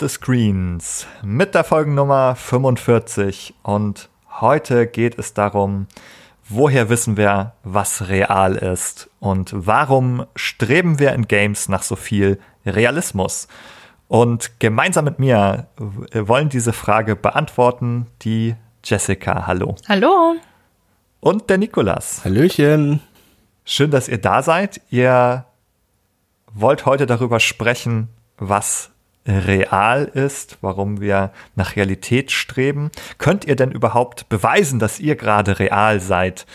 The Screens mit der Folgennummer 45 und heute geht es darum, woher wissen wir, was real ist und warum streben wir in Games nach so viel Realismus? Und gemeinsam mit mir wollen diese Frage beantworten die Jessica. Hallo. Hallo. Und der Nikolas. Hallöchen. Schön, dass ihr da seid. Ihr wollt heute darüber sprechen, was real ist, warum wir nach Realität streben. Könnt ihr denn überhaupt beweisen, dass ihr gerade real seid?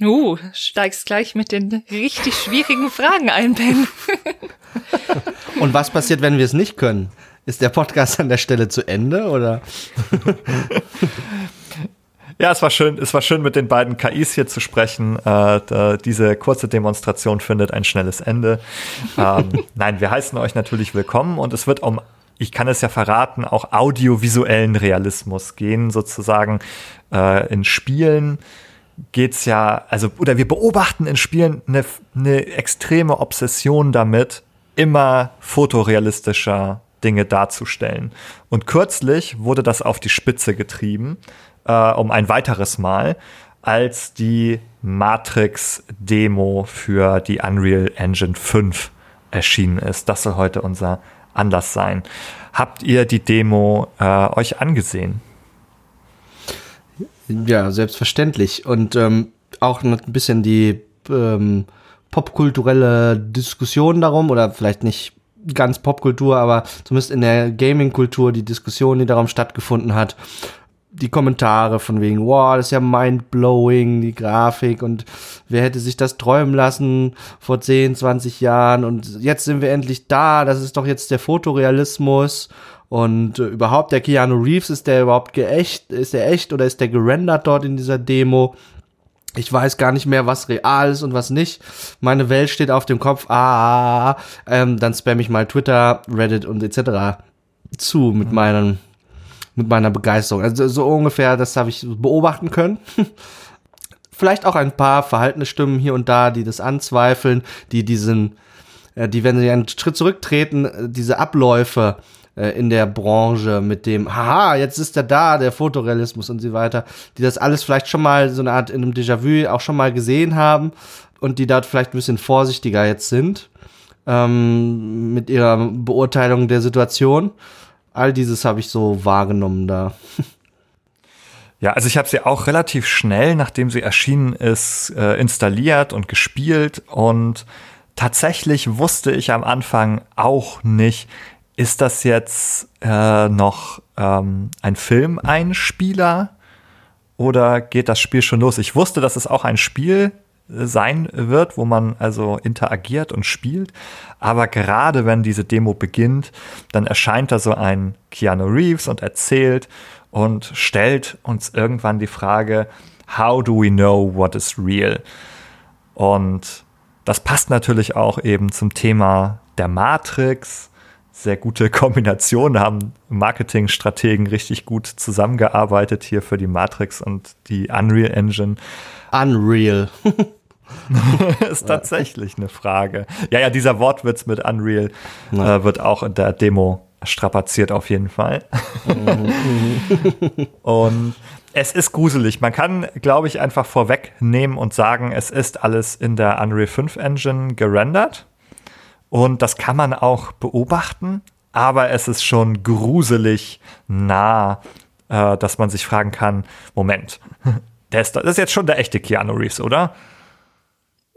Uh, steigst gleich mit den richtig schwierigen Fragen ein, Ben. Und was passiert, wenn wir es nicht können? Ist der Podcast an der Stelle zu Ende oder? Ja, es war schön, es war schön mit den beiden KIs hier zu sprechen. Äh, diese kurze Demonstration findet ein schnelles Ende. ähm, nein, wir heißen euch natürlich willkommen und es wird um, ich kann es ja verraten, auch audiovisuellen Realismus gehen, sozusagen äh, in Spielen geht's ja, also, oder wir beobachten in Spielen eine, eine extreme Obsession damit, immer fotorealistischer Dinge darzustellen. Und kürzlich wurde das auf die Spitze getrieben äh, um ein weiteres Mal, als die Matrix-Demo für die Unreal Engine 5 erschienen ist. Das soll heute unser Anlass sein. Habt ihr die Demo äh, euch angesehen? Ja, selbstverständlich. Und ähm, auch ein bisschen die ähm, popkulturelle Diskussion darum, oder vielleicht nicht ganz Popkultur, aber zumindest in der Gaming-Kultur die Diskussion, die darum stattgefunden hat, die Kommentare von wegen, wow, das ist ja mindblowing, die Grafik und wer hätte sich das träumen lassen vor 10, 20 Jahren und jetzt sind wir endlich da, das ist doch jetzt der Fotorealismus und äh, überhaupt der Keanu Reeves, ist der überhaupt geächt, ist der echt oder ist der gerendert dort in dieser Demo? Ich weiß gar nicht mehr, was real ist und was nicht. Meine Welt steht auf dem Kopf. Ah, ah, ah, ähm, dann spam ich mal Twitter, Reddit und etc. zu mit meinen mit meiner Begeisterung. Also so ungefähr, das habe ich beobachten können. Vielleicht auch ein paar verhaltene Stimmen hier und da, die das anzweifeln, die diesen, äh, die, wenn sie einen Schritt zurücktreten, äh, diese Abläufe äh, in der Branche mit dem, haha, jetzt ist er da, der Fotorealismus und so weiter, die das alles vielleicht schon mal so eine Art in einem Déjà-vu auch schon mal gesehen haben und die dort vielleicht ein bisschen vorsichtiger jetzt sind ähm, mit ihrer Beurteilung der Situation. All dieses habe ich so wahrgenommen da. Ja, also ich habe sie auch relativ schnell, nachdem sie erschienen ist, äh, installiert und gespielt. Und tatsächlich wusste ich am Anfang auch nicht, ist das jetzt äh, noch ähm, ein Filmeinspieler oder geht das Spiel schon los? Ich wusste, dass es auch ein Spiel sein wird, wo man also interagiert und spielt. Aber gerade wenn diese Demo beginnt, dann erscheint da so ein Keanu Reeves und erzählt und stellt uns irgendwann die Frage, how do we know what is real? Und das passt natürlich auch eben zum Thema der Matrix. Sehr gute Kombination, haben Marketingstrategen richtig gut zusammengearbeitet hier für die Matrix und die Unreal Engine. Unreal. ist tatsächlich eine Frage. Ja, ja, dieser Wortwitz mit Unreal äh, wird auch in der Demo strapaziert auf jeden Fall. und es ist gruselig. Man kann, glaube ich, einfach vorwegnehmen und sagen, es ist alles in der Unreal 5 Engine gerendert. Und das kann man auch beobachten, aber es ist schon gruselig nah, äh, dass man sich fragen kann, Moment, das ist jetzt schon der echte Keanu Reeves, oder?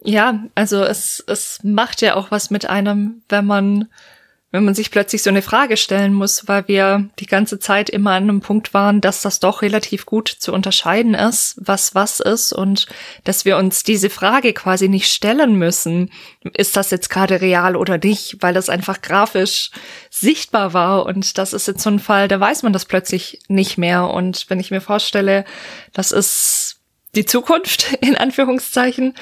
Ja, also es, es macht ja auch was mit einem, wenn man, wenn man sich plötzlich so eine Frage stellen muss, weil wir die ganze Zeit immer an einem Punkt waren, dass das doch relativ gut zu unterscheiden ist, was was ist und dass wir uns diese Frage quasi nicht stellen müssen, ist das jetzt gerade real oder nicht, weil das einfach grafisch sichtbar war und das ist jetzt so ein Fall, da weiß man das plötzlich nicht mehr und wenn ich mir vorstelle, das ist die Zukunft in Anführungszeichen,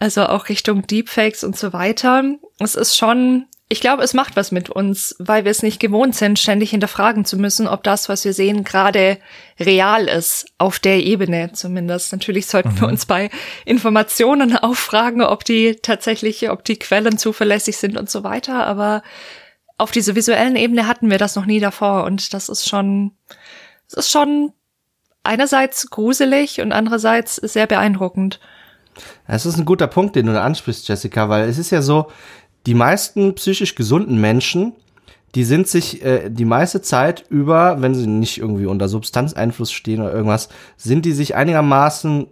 also auch Richtung Deepfakes und so weiter. Es ist schon, ich glaube, es macht was mit uns, weil wir es nicht gewohnt sind, ständig hinterfragen zu müssen, ob das, was wir sehen, gerade real ist, auf der Ebene zumindest. Natürlich sollten mhm. wir uns bei Informationen auffragen, ob die tatsächlich, ob die Quellen zuverlässig sind und so weiter, aber auf dieser visuellen Ebene hatten wir das noch nie davor und das ist schon, es ist schon einerseits gruselig und andererseits sehr beeindruckend. Das ist ein guter Punkt, den du da ansprichst, Jessica, weil es ist ja so, die meisten psychisch gesunden Menschen, die sind sich äh, die meiste Zeit über, wenn sie nicht irgendwie unter Substanzeinfluss stehen oder irgendwas, sind die sich einigermaßen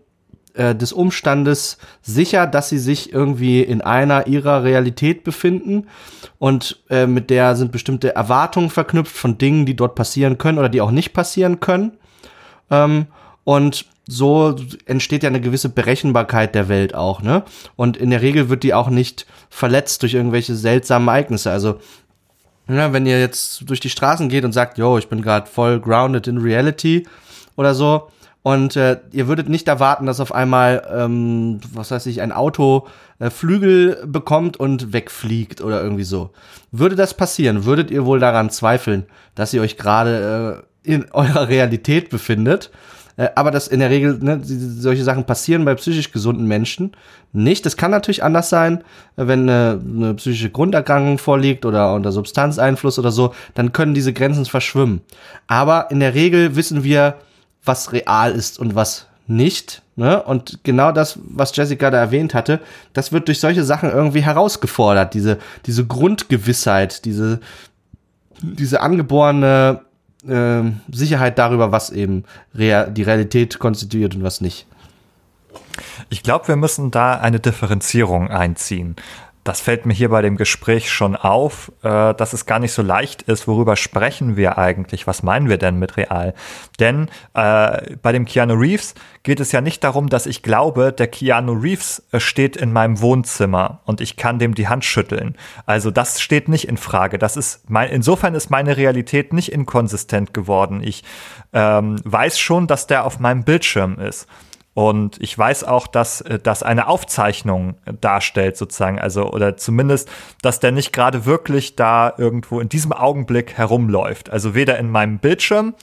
äh, des Umstandes sicher, dass sie sich irgendwie in einer ihrer Realität befinden und äh, mit der sind bestimmte Erwartungen verknüpft von Dingen, die dort passieren können oder die auch nicht passieren können. Ähm, und so entsteht ja eine gewisse Berechenbarkeit der Welt auch, ne? Und in der Regel wird die auch nicht verletzt durch irgendwelche seltsamen Ereignisse. Also, ja, wenn ihr jetzt durch die Straßen geht und sagt, yo, ich bin gerade voll grounded in reality oder so, und äh, ihr würdet nicht erwarten, dass auf einmal, ähm, was weiß ich, ein Auto äh, Flügel bekommt und wegfliegt oder irgendwie so. Würde das passieren, würdet ihr wohl daran zweifeln, dass ihr euch gerade äh, in eurer Realität befindet? Äh, aber das in der Regel, ne, solche Sachen passieren bei psychisch gesunden Menschen nicht. Das kann natürlich anders sein, wenn eine, eine psychische Grunderkrankung vorliegt oder unter Substanzeinfluss oder so, dann können diese Grenzen verschwimmen. Aber in der Regel wissen wir, was real ist und was nicht. Ne? Und genau das, was Jessica da erwähnt hatte, das wird durch solche Sachen irgendwie herausgefordert. Diese, diese Grundgewissheit, diese, diese angeborene äh, Sicherheit darüber, was eben Real, die Realität konstituiert und was nicht. Ich glaube, wir müssen da eine Differenzierung einziehen das fällt mir hier bei dem Gespräch schon auf, äh, dass es gar nicht so leicht ist, worüber sprechen wir eigentlich, was meinen wir denn mit real? Denn äh, bei dem Keanu Reeves geht es ja nicht darum, dass ich glaube, der Keanu Reeves äh, steht in meinem Wohnzimmer und ich kann dem die Hand schütteln. Also das steht nicht in Frage. Das ist mein, insofern ist meine Realität nicht inkonsistent geworden. Ich ähm, weiß schon, dass der auf meinem Bildschirm ist. Und ich weiß auch, dass äh, das eine Aufzeichnung darstellt, sozusagen. Also, oder zumindest, dass der nicht gerade wirklich da irgendwo in diesem Augenblick herumläuft. Also weder in meinem Bildschirm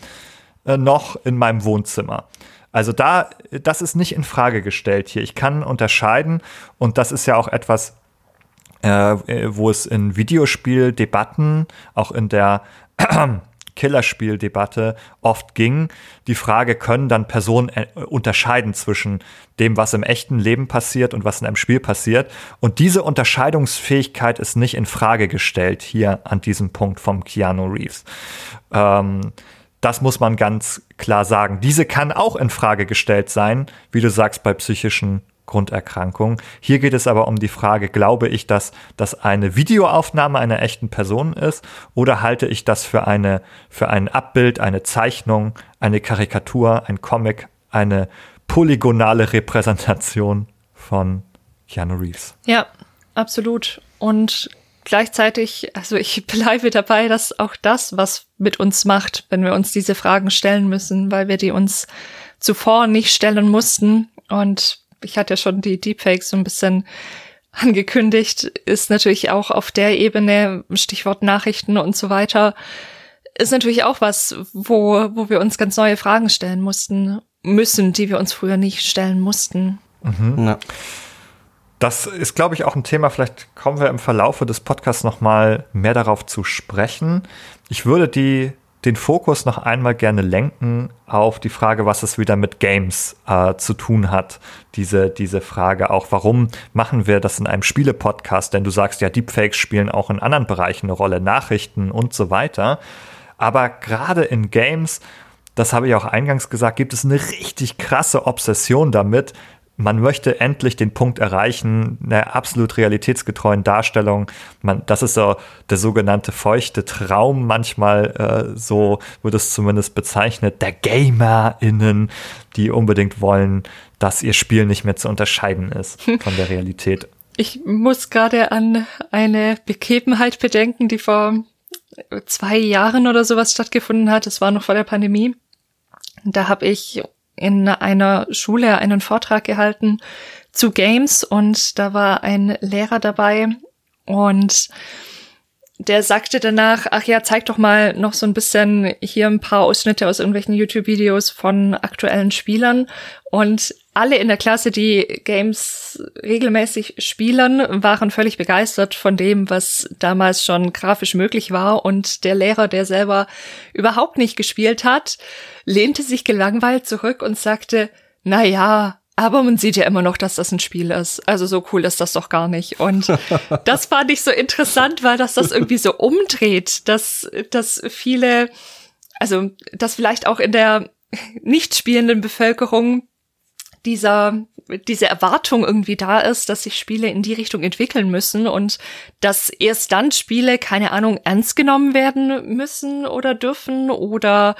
äh, noch in meinem Wohnzimmer. Also da, das ist nicht in Frage gestellt hier. Ich kann unterscheiden und das ist ja auch etwas, äh, wo es in Videospieldebatten, auch in der Killerspieldebatte oft ging. Die Frage, können dann Personen äh, unterscheiden zwischen dem, was im echten Leben passiert und was in einem Spiel passiert? Und diese Unterscheidungsfähigkeit ist nicht in Frage gestellt hier an diesem Punkt vom Keanu Reeves. Ähm, das muss man ganz klar sagen. Diese kann auch in Frage gestellt sein, wie du sagst, bei psychischen Grunderkrankung. Hier geht es aber um die Frage, glaube ich, dass das eine Videoaufnahme einer echten Person ist oder halte ich das für eine, für ein Abbild, eine Zeichnung, eine Karikatur, ein Comic, eine polygonale Repräsentation von Keanu Reeves. Ja, absolut. Und gleichzeitig, also ich bleibe dabei, dass auch das, was mit uns macht, wenn wir uns diese Fragen stellen müssen, weil wir die uns zuvor nicht stellen mussten. Und ich hatte ja schon die Deepfakes so ein bisschen angekündigt, ist natürlich auch auf der Ebene, Stichwort Nachrichten und so weiter, ist natürlich auch was, wo, wo wir uns ganz neue Fragen stellen mussten, müssen, die wir uns früher nicht stellen mussten. Mhm. Ja. Das ist, glaube ich, auch ein Thema. Vielleicht kommen wir im Verlaufe des Podcasts noch mal mehr darauf zu sprechen. Ich würde die den Fokus noch einmal gerne lenken auf die Frage, was es wieder mit Games äh, zu tun hat. Diese, diese Frage auch, warum machen wir das in einem Spiele-Podcast? Denn du sagst ja, Deepfakes spielen auch in anderen Bereichen eine Rolle, Nachrichten und so weiter. Aber gerade in Games, das habe ich auch eingangs gesagt, gibt es eine richtig krasse Obsession damit, man möchte endlich den Punkt erreichen, einer absolut realitätsgetreuen Darstellung. Man, das ist so der sogenannte feuchte Traum, manchmal äh, so wird es zumindest bezeichnet, der GamerInnen, die unbedingt wollen, dass ihr Spiel nicht mehr zu unterscheiden ist von der Realität. Ich muss gerade an eine Begebenheit bedenken, die vor zwei Jahren oder sowas stattgefunden hat. Es war noch vor der Pandemie. Da habe ich in einer Schule einen Vortrag gehalten zu Games und da war ein Lehrer dabei und der sagte danach, ach ja, zeig doch mal noch so ein bisschen hier ein paar Ausschnitte aus irgendwelchen YouTube-Videos von aktuellen Spielern. Und alle in der Klasse, die Games regelmäßig spielen, waren völlig begeistert von dem, was damals schon grafisch möglich war. Und der Lehrer, der selber überhaupt nicht gespielt hat, lehnte sich gelangweilt zurück und sagte, na ja, aber man sieht ja immer noch, dass das ein Spiel ist. Also so cool ist das doch gar nicht. Und das fand ich so interessant, weil das das irgendwie so umdreht, dass, dass viele, also, dass vielleicht auch in der nicht spielenden Bevölkerung dieser, diese Erwartung irgendwie da ist, dass sich Spiele in die Richtung entwickeln müssen und dass erst dann Spiele, keine Ahnung, ernst genommen werden müssen oder dürfen oder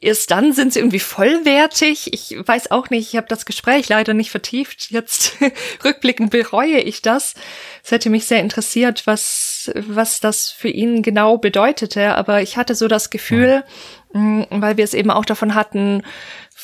erst dann sind sie irgendwie vollwertig. Ich weiß auch nicht, ich habe das Gespräch leider nicht vertieft. Jetzt rückblickend bereue ich das. Es hätte mich sehr interessiert, was, was das für ihn genau bedeutete, aber ich hatte so das Gefühl, ja. weil wir es eben auch davon hatten,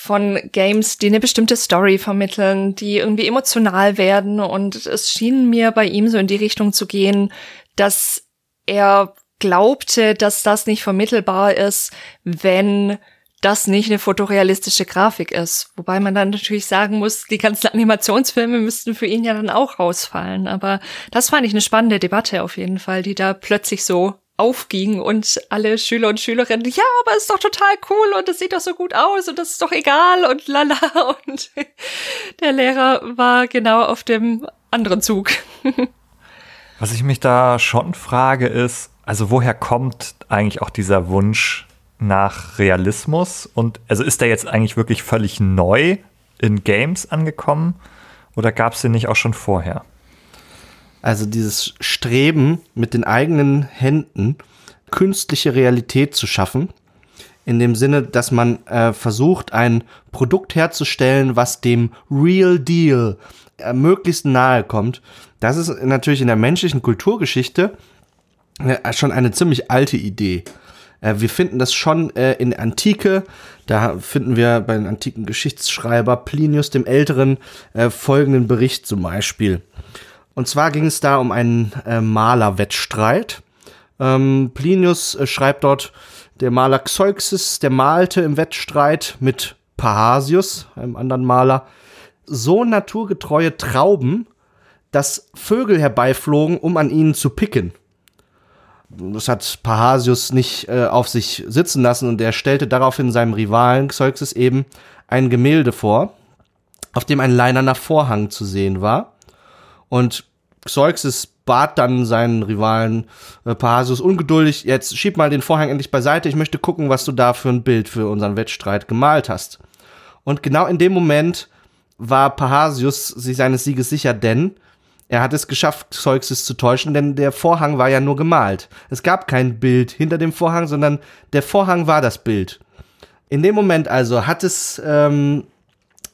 von Games, die eine bestimmte Story vermitteln, die irgendwie emotional werden. Und es schien mir bei ihm so in die Richtung zu gehen, dass er glaubte, dass das nicht vermittelbar ist, wenn das nicht eine fotorealistische Grafik ist. Wobei man dann natürlich sagen muss, die ganzen Animationsfilme müssten für ihn ja dann auch rausfallen. Aber das fand ich eine spannende Debatte auf jeden Fall, die da plötzlich so aufging und alle Schüler und Schülerinnen, ja, aber ist doch total cool und es sieht doch so gut aus und das ist doch egal und lala und der Lehrer war genau auf dem anderen Zug. Was ich mich da schon frage ist, also woher kommt eigentlich auch dieser Wunsch nach Realismus und also ist der jetzt eigentlich wirklich völlig neu in Games angekommen oder gab es den nicht auch schon vorher? Also dieses Streben mit den eigenen Händen künstliche Realität zu schaffen, in dem Sinne, dass man äh, versucht, ein Produkt herzustellen, was dem Real Deal äh, möglichst nahe kommt. Das ist natürlich in der menschlichen Kulturgeschichte äh, schon eine ziemlich alte Idee. Äh, wir finden das schon äh, in Antike. Da finden wir bei den antiken Geschichtsschreiber Plinius dem Älteren äh, folgenden Bericht zum Beispiel. Und zwar ging es da um einen äh, Malerwettstreit. Ähm, Plinius äh, schreibt dort, der Maler Xeuxis, der malte im Wettstreit mit Parhasius, einem anderen Maler, so naturgetreue Trauben, dass Vögel herbeiflogen, um an ihnen zu picken. Das hat Parhasius nicht äh, auf sich sitzen lassen und er stellte daraufhin seinem Rivalen Xeuxis eben ein Gemälde vor, auf dem ein leinerner Vorhang zu sehen war. Und Xeuxes bat dann seinen Rivalen äh, Parhasius ungeduldig, jetzt schieb mal den Vorhang endlich beiseite, ich möchte gucken, was du da für ein Bild für unseren Wettstreit gemalt hast. Und genau in dem Moment war Parhasius sich seines Sieges sicher, denn er hat es geschafft, Xeuxes zu täuschen, denn der Vorhang war ja nur gemalt. Es gab kein Bild hinter dem Vorhang, sondern der Vorhang war das Bild. In dem Moment also hat es ähm,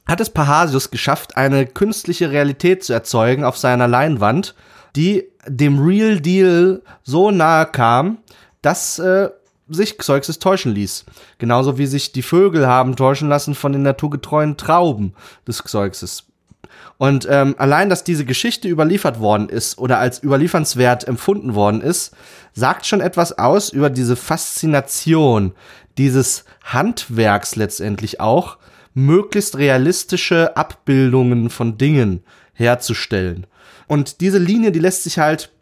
hat es Parhasius geschafft, eine künstliche Realität zu erzeugen auf seiner Leinwand, die dem Real Deal so nahe kam, dass äh, sich Xeuxes täuschen ließ. Genauso wie sich die Vögel haben täuschen lassen von den naturgetreuen Trauben des Xeuxes. Und ähm, allein, dass diese Geschichte überliefert worden ist oder als überliefernswert empfunden worden ist, sagt schon etwas aus über diese Faszination dieses Handwerks letztendlich auch, möglichst realistische Abbildungen von Dingen herzustellen. Und diese Linie, die lässt sich halt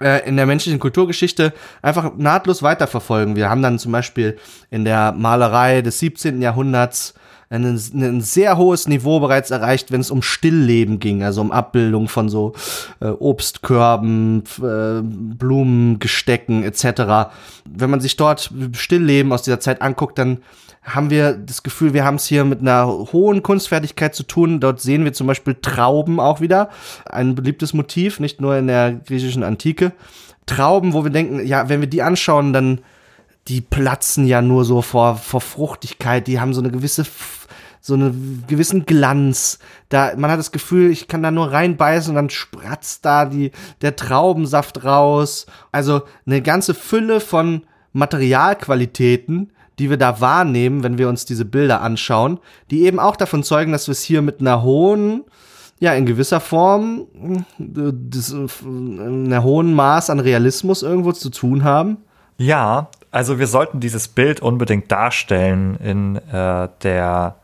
äh, in der menschlichen Kulturgeschichte einfach nahtlos weiterverfolgen. Wir haben dann zum Beispiel in der Malerei des 17. Jahrhunderts ein, ein sehr hohes Niveau bereits erreicht, wenn es um Stillleben ging, also um Abbildung von so äh, Obstkörben, äh, Blumengestecken etc. Wenn man sich dort Stillleben aus dieser Zeit anguckt, dann haben wir das Gefühl, wir haben es hier mit einer hohen Kunstfertigkeit zu tun. Dort sehen wir zum Beispiel Trauben auch wieder. Ein beliebtes Motiv, nicht nur in der griechischen Antike. Trauben, wo wir denken, ja, wenn wir die anschauen, dann die platzen ja nur so vor, vor Fruchtigkeit. Die haben so eine gewisse, so einen gewissen Glanz. Da, man hat das Gefühl, ich kann da nur reinbeißen und dann spratzt da die, der Traubensaft raus. Also eine ganze Fülle von Materialqualitäten, die wir da wahrnehmen, wenn wir uns diese Bilder anschauen, die eben auch davon zeugen, dass wir es hier mit einer hohen ja in gewisser Form das, in einer hohen Maß an Realismus irgendwo zu tun haben. Ja, also wir sollten dieses Bild unbedingt darstellen in äh, der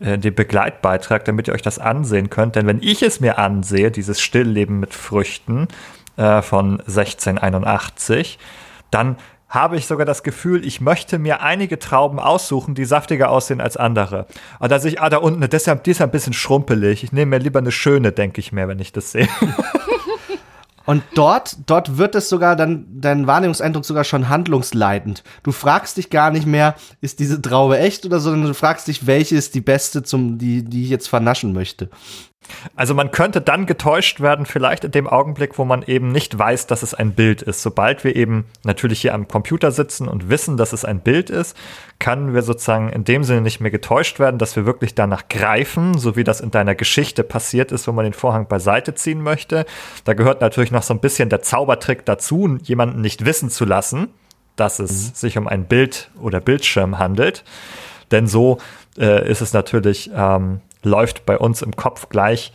äh, dem Begleitbeitrag, damit ihr euch das ansehen könnt. Denn wenn ich es mir ansehe, dieses Stillleben mit Früchten äh, von 1681, dann habe ich sogar das Gefühl, ich möchte mir einige Trauben aussuchen, die saftiger aussehen als andere. Und da sehe ich, ah, da unten, die ist ein bisschen schrumpelig. Ich nehme mir lieber eine schöne, denke ich mir, wenn ich das sehe. Und dort, dort wird es sogar dann, dein Wahrnehmungseindruck sogar schon handlungsleitend. Du fragst dich gar nicht mehr, ist diese Traube echt oder so, sondern du fragst dich, welche ist die beste, zum, die, die ich jetzt vernaschen möchte. Also man könnte dann getäuscht werden, vielleicht in dem Augenblick, wo man eben nicht weiß, dass es ein Bild ist. Sobald wir eben natürlich hier am Computer sitzen und wissen, dass es ein Bild ist, können wir sozusagen in dem Sinne nicht mehr getäuscht werden, dass wir wirklich danach greifen, so wie das in deiner Geschichte passiert ist, wo man den Vorhang beiseite ziehen möchte. Da gehört natürlich noch so ein bisschen der Zaubertrick dazu, jemanden nicht wissen zu lassen, dass es mhm. sich um ein Bild oder Bildschirm handelt. Denn so äh, ist es natürlich ähm, läuft bei uns im Kopf gleich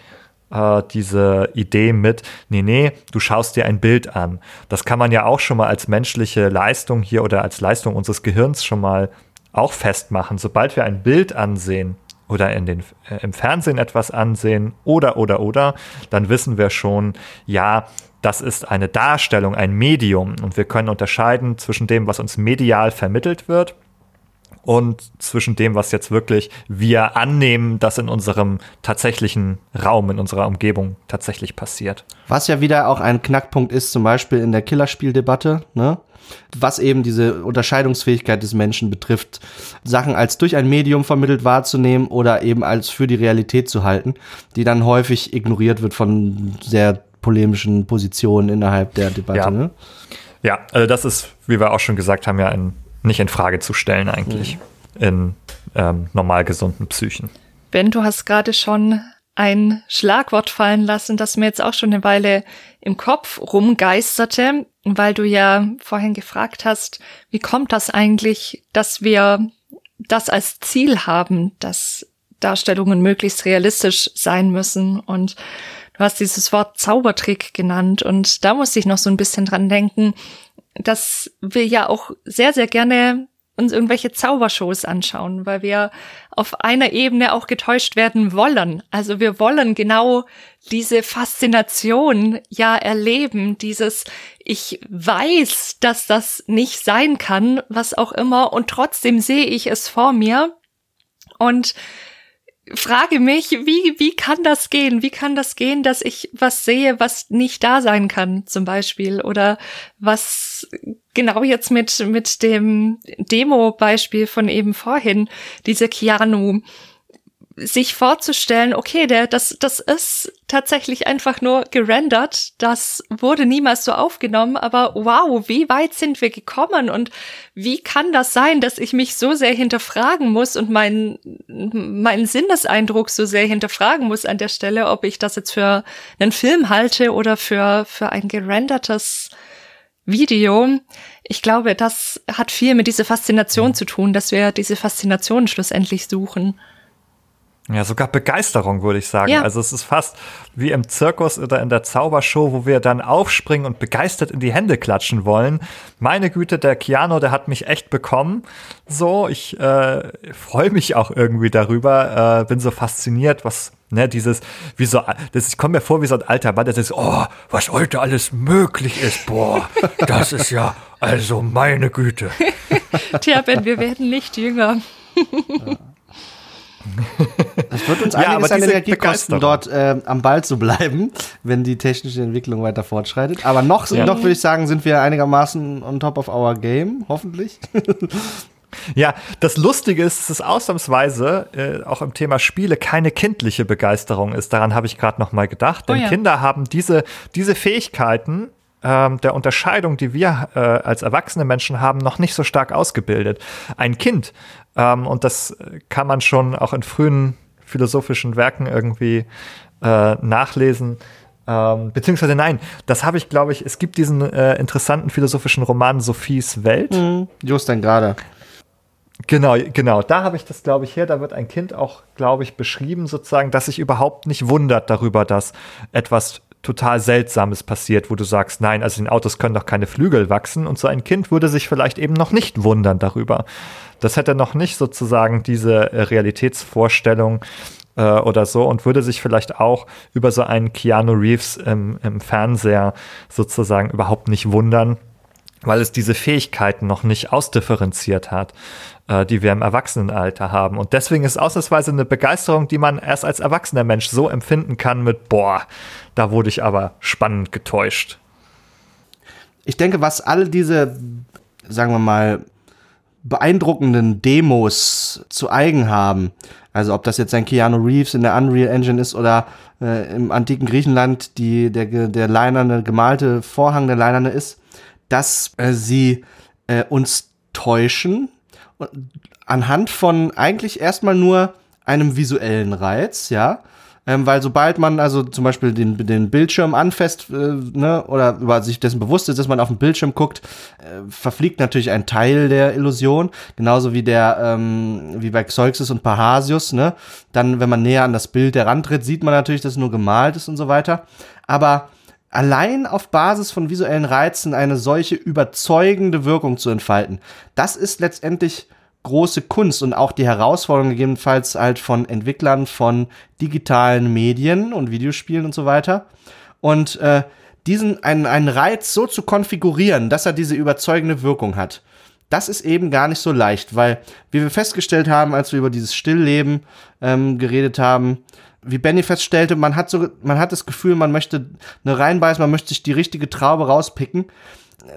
äh, diese Idee mit, nee, nee, du schaust dir ein Bild an. Das kann man ja auch schon mal als menschliche Leistung hier oder als Leistung unseres Gehirns schon mal auch festmachen. Sobald wir ein Bild ansehen oder in den, äh, im Fernsehen etwas ansehen oder, oder, oder, dann wissen wir schon, ja, das ist eine Darstellung, ein Medium und wir können unterscheiden zwischen dem, was uns medial vermittelt wird und zwischen dem, was jetzt wirklich wir annehmen, dass in unserem tatsächlichen Raum, in unserer Umgebung tatsächlich passiert. Was ja wieder auch ein Knackpunkt ist, zum Beispiel in der Killerspieldebatte, ne? was eben diese Unterscheidungsfähigkeit des Menschen betrifft, Sachen als durch ein Medium vermittelt wahrzunehmen oder eben als für die Realität zu halten, die dann häufig ignoriert wird von sehr polemischen Positionen innerhalb der Debatte. Ja, ne? ja also das ist, wie wir auch schon gesagt haben, ja ein nicht in Frage zu stellen eigentlich mhm. in ähm, normal gesunden Psychen. Ben, du hast gerade schon ein Schlagwort fallen lassen, das mir jetzt auch schon eine Weile im Kopf rumgeisterte, weil du ja vorhin gefragt hast, wie kommt das eigentlich, dass wir das als Ziel haben, dass Darstellungen möglichst realistisch sein müssen und du hast dieses Wort Zaubertrick genannt und da musste ich noch so ein bisschen dran denken, dass wir ja auch sehr, sehr gerne uns irgendwelche Zaubershows anschauen, weil wir auf einer Ebene auch getäuscht werden wollen. Also wir wollen genau diese Faszination ja erleben, dieses ich weiß, dass das nicht sein kann, was auch immer, und trotzdem sehe ich es vor mir. Und frage mich, wie, wie kann das gehen? Wie kann das gehen, dass ich was sehe, was nicht da sein kann, zum Beispiel? Oder was genau jetzt mit, mit dem Demo-Beispiel von eben vorhin, diese Keanu, sich vorzustellen, okay, der, das, das ist tatsächlich einfach nur gerendert, das wurde niemals so aufgenommen, aber wow, wie weit sind wir gekommen und wie kann das sein, dass ich mich so sehr hinterfragen muss und meinen, meinen Sinneseindruck so sehr hinterfragen muss an der Stelle, ob ich das jetzt für einen Film halte oder für, für ein gerendertes Video. Ich glaube, das hat viel mit dieser Faszination zu tun, dass wir diese Faszination schlussendlich suchen. Ja, sogar Begeisterung, würde ich sagen. Ja. Also es ist fast wie im Zirkus oder in der Zaubershow, wo wir dann aufspringen und begeistert in die Hände klatschen wollen. Meine Güte, der Keanu, der hat mich echt bekommen. So, ich äh, freue mich auch irgendwie darüber, äh, bin so fasziniert, was Ne, dieses, wie so, das, ich komme mir vor wie so ein alter Mann, der sagt, oh, was heute alles möglich ist, boah, das ist ja, also meine Güte. Tja, Ben, wir werden nicht jünger. Es wird uns ja, einiges an Energie kosten, dort äh, am Ball zu bleiben, wenn die technische Entwicklung weiter fortschreitet. Aber noch, ja. noch würde ich sagen, sind wir einigermaßen on top of our game, hoffentlich. Ja, das Lustige ist, dass es ausnahmsweise äh, auch im Thema Spiele keine kindliche Begeisterung ist. Daran habe ich gerade noch mal gedacht. Denn oh ja. Kinder haben diese, diese Fähigkeiten ähm, der Unterscheidung, die wir äh, als erwachsene Menschen haben, noch nicht so stark ausgebildet. Ein Kind, ähm, und das kann man schon auch in frühen philosophischen Werken irgendwie äh, nachlesen, ähm, beziehungsweise nein, das habe ich, glaube ich, es gibt diesen äh, interessanten philosophischen Roman Sophies Welt. Mhm. Just dann gerade. Genau, genau. Da habe ich das, glaube ich, her. Da wird ein Kind auch, glaube ich, beschrieben, sozusagen, dass sich überhaupt nicht wundert darüber, dass etwas total Seltsames passiert, wo du sagst, nein, also in Autos können doch keine Flügel wachsen. Und so ein Kind würde sich vielleicht eben noch nicht wundern darüber. Das hätte noch nicht sozusagen diese äh, Realitätsvorstellung äh, oder so und würde sich vielleicht auch über so einen Keanu Reeves im, im Fernseher sozusagen überhaupt nicht wundern weil es diese Fähigkeiten noch nicht ausdifferenziert hat, die wir im Erwachsenenalter haben. Und deswegen ist ausnahmsweise eine Begeisterung, die man erst als erwachsener Mensch so empfinden kann mit, boah, da wurde ich aber spannend getäuscht. Ich denke, was alle diese, sagen wir mal, beeindruckenden Demos zu eigen haben, also ob das jetzt ein Keanu Reeves in der Unreal Engine ist oder äh, im antiken Griechenland die, der, der leinerne, gemalte Vorhang der leinerne ist, dass äh, sie äh, uns täuschen anhand von eigentlich erstmal nur einem visuellen Reiz, ja. Ähm, weil sobald man also zum Beispiel den, den Bildschirm anfasst äh, ne, oder über sich dessen bewusst ist, dass man auf den Bildschirm guckt, äh, verfliegt natürlich ein Teil der Illusion, genauso wie der ähm, wie bei Xeuxis und Parhasius. Ne? Dann, wenn man näher an das Bild herantritt, sieht man natürlich, dass es nur gemalt ist und so weiter. Aber allein auf Basis von visuellen Reizen eine solche überzeugende Wirkung zu entfalten, das ist letztendlich große Kunst und auch die Herausforderung gegebenenfalls halt von Entwicklern von digitalen Medien und Videospielen und so weiter. Und äh, diesen einen, einen Reiz so zu konfigurieren, dass er diese überzeugende Wirkung hat. Das ist eben gar nicht so leicht, weil, wie wir festgestellt haben, als wir über dieses Stillleben ähm, geredet haben, wie Benny feststellte, man hat so, man hat das Gefühl, man möchte eine reinbeißen, man möchte sich die richtige Traube rauspicken.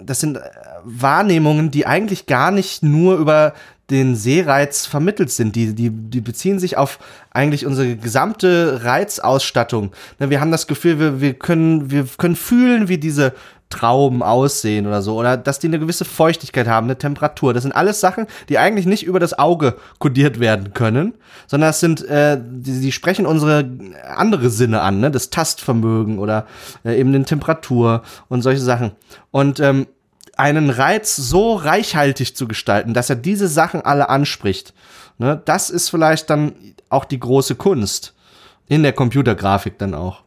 Das sind äh, Wahrnehmungen, die eigentlich gar nicht nur über den Sehreiz vermittelt sind. Die, die, die beziehen sich auf eigentlich unsere gesamte Reizausstattung. Wir haben das Gefühl, wir, wir, können, wir können fühlen, wie diese Trauben aussehen oder so. Oder dass die eine gewisse Feuchtigkeit haben, eine Temperatur. Das sind alles Sachen, die eigentlich nicht über das Auge kodiert werden können, sondern das sind, äh, die, die sprechen unsere andere Sinne an, ne? Das Tastvermögen oder äh, eben den Temperatur und solche Sachen. Und ähm, einen Reiz so reichhaltig zu gestalten, dass er diese Sachen alle anspricht, ne? das ist vielleicht dann auch die große Kunst. In der Computergrafik dann auch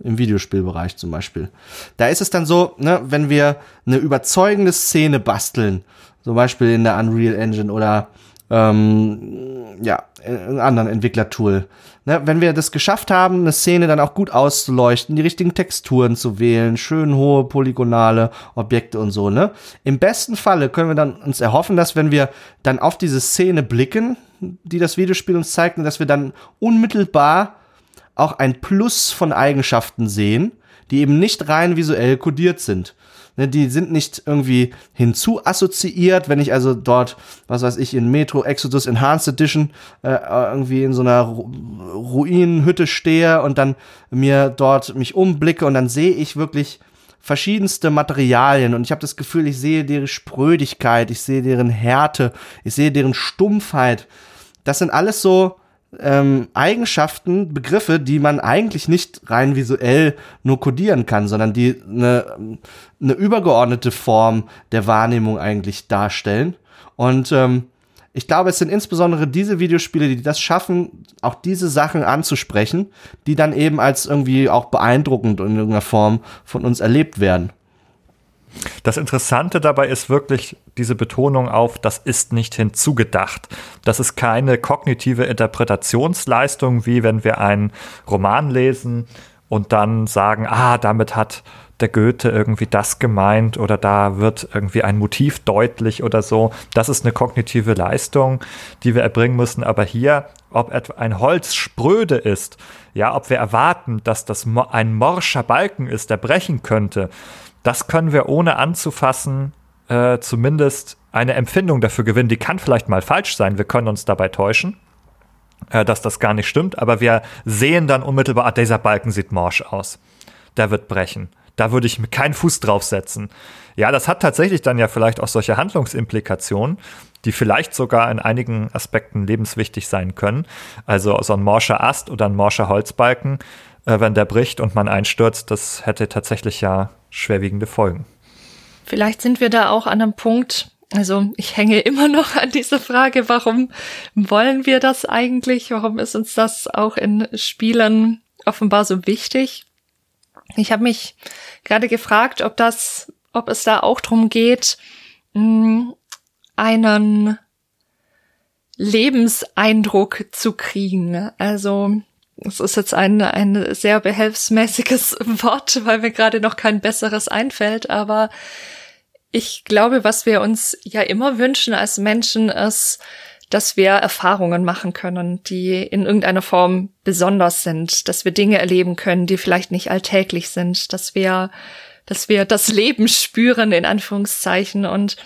im Videospielbereich zum Beispiel. Da ist es dann so, ne, wenn wir eine überzeugende Szene basteln, zum Beispiel in der Unreal Engine oder ähm, ja, in einem anderen Entwicklertool. Ne, wenn wir das geschafft haben, eine Szene dann auch gut auszuleuchten, die richtigen Texturen zu wählen, schön hohe polygonale Objekte und so, ne? Im besten Falle können wir dann uns erhoffen, dass wenn wir dann auf diese Szene blicken, die das Videospiel uns zeigt, dass wir dann unmittelbar auch ein Plus von Eigenschaften sehen, die eben nicht rein visuell kodiert sind. Ne, die sind nicht irgendwie hinzu assoziiert, wenn ich also dort, was weiß ich, in Metro Exodus Enhanced Edition äh, irgendwie in so einer Ru Ruinenhütte stehe und dann mir dort mich umblicke und dann sehe ich wirklich verschiedenste Materialien und ich habe das Gefühl, ich sehe deren Sprödigkeit, ich sehe deren Härte, ich sehe deren Stumpfheit. Das sind alles so ähm, Eigenschaften, Begriffe, die man eigentlich nicht rein visuell nur kodieren kann, sondern die eine, eine übergeordnete Form der Wahrnehmung eigentlich darstellen. Und ähm, ich glaube, es sind insbesondere diese Videospiele, die das schaffen, auch diese Sachen anzusprechen, die dann eben als irgendwie auch beeindruckend in irgendeiner Form von uns erlebt werden. Das Interessante dabei ist wirklich diese Betonung auf, das ist nicht hinzugedacht. Das ist keine kognitive Interpretationsleistung, wie wenn wir einen Roman lesen und dann sagen, ah, damit hat der Goethe irgendwie das gemeint oder da wird irgendwie ein Motiv deutlich oder so. Das ist eine kognitive Leistung, die wir erbringen müssen. Aber hier, ob ein Holz spröde ist, ja, ob wir erwarten, dass das ein morscher Balken ist, der brechen könnte, das können wir ohne anzufassen äh, zumindest eine Empfindung dafür gewinnen. Die kann vielleicht mal falsch sein. Wir können uns dabei täuschen, äh, dass das gar nicht stimmt. Aber wir sehen dann unmittelbar, ah, dieser Balken sieht morsch aus. Der wird brechen. Da würde ich keinen Fuß draufsetzen. Ja, das hat tatsächlich dann ja vielleicht auch solche Handlungsimplikationen, die vielleicht sogar in einigen Aspekten lebenswichtig sein können. Also so ein morscher Ast oder ein morscher Holzbalken, äh, wenn der bricht und man einstürzt, das hätte tatsächlich ja schwerwiegende Folgen. Vielleicht sind wir da auch an einem Punkt, Also ich hänge immer noch an dieser Frage, warum wollen wir das eigentlich? Warum ist uns das auch in Spielen offenbar so wichtig? Ich habe mich gerade gefragt, ob das, ob es da auch drum geht, hm, einen Lebenseindruck zu kriegen. Also es ist jetzt ein, ein sehr behelfsmäßiges Wort, weil mir gerade noch kein besseres einfällt, aber ich glaube, was wir uns ja immer wünschen als Menschen ist, dass wir Erfahrungen machen können, die in irgendeiner Form besonders sind, dass wir Dinge erleben können, die vielleicht nicht alltäglich sind, dass wir, dass wir das Leben spüren, in Anführungszeichen. Und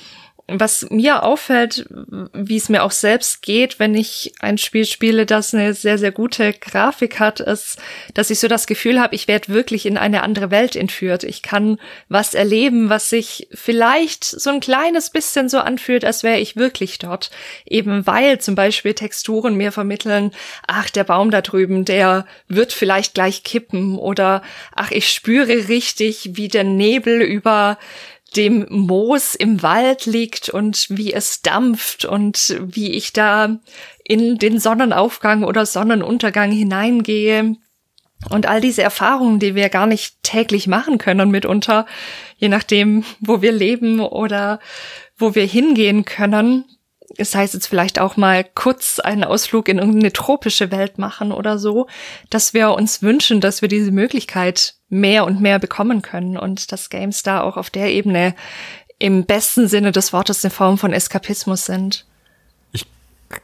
was mir auffällt, wie es mir auch selbst geht, wenn ich ein Spiel spiele, das eine sehr, sehr gute Grafik hat, ist, dass ich so das Gefühl habe, ich werde wirklich in eine andere Welt entführt. Ich kann was erleben, was sich vielleicht so ein kleines bisschen so anfühlt, als wäre ich wirklich dort. Eben weil zum Beispiel Texturen mir vermitteln, ach, der Baum da drüben, der wird vielleicht gleich kippen oder ach, ich spüre richtig, wie der Nebel über dem Moos im Wald liegt und wie es dampft und wie ich da in den Sonnenaufgang oder Sonnenuntergang hineingehe. Und all diese Erfahrungen, die wir gar nicht täglich machen können mitunter, je nachdem, wo wir leben oder wo wir hingehen können, es heißt jetzt vielleicht auch mal kurz einen Ausflug in irgendeine tropische Welt machen oder so, dass wir uns wünschen, dass wir diese Möglichkeit mehr und mehr bekommen können und dass Games da auch auf der Ebene im besten Sinne des Wortes eine Form von Eskapismus sind. Ich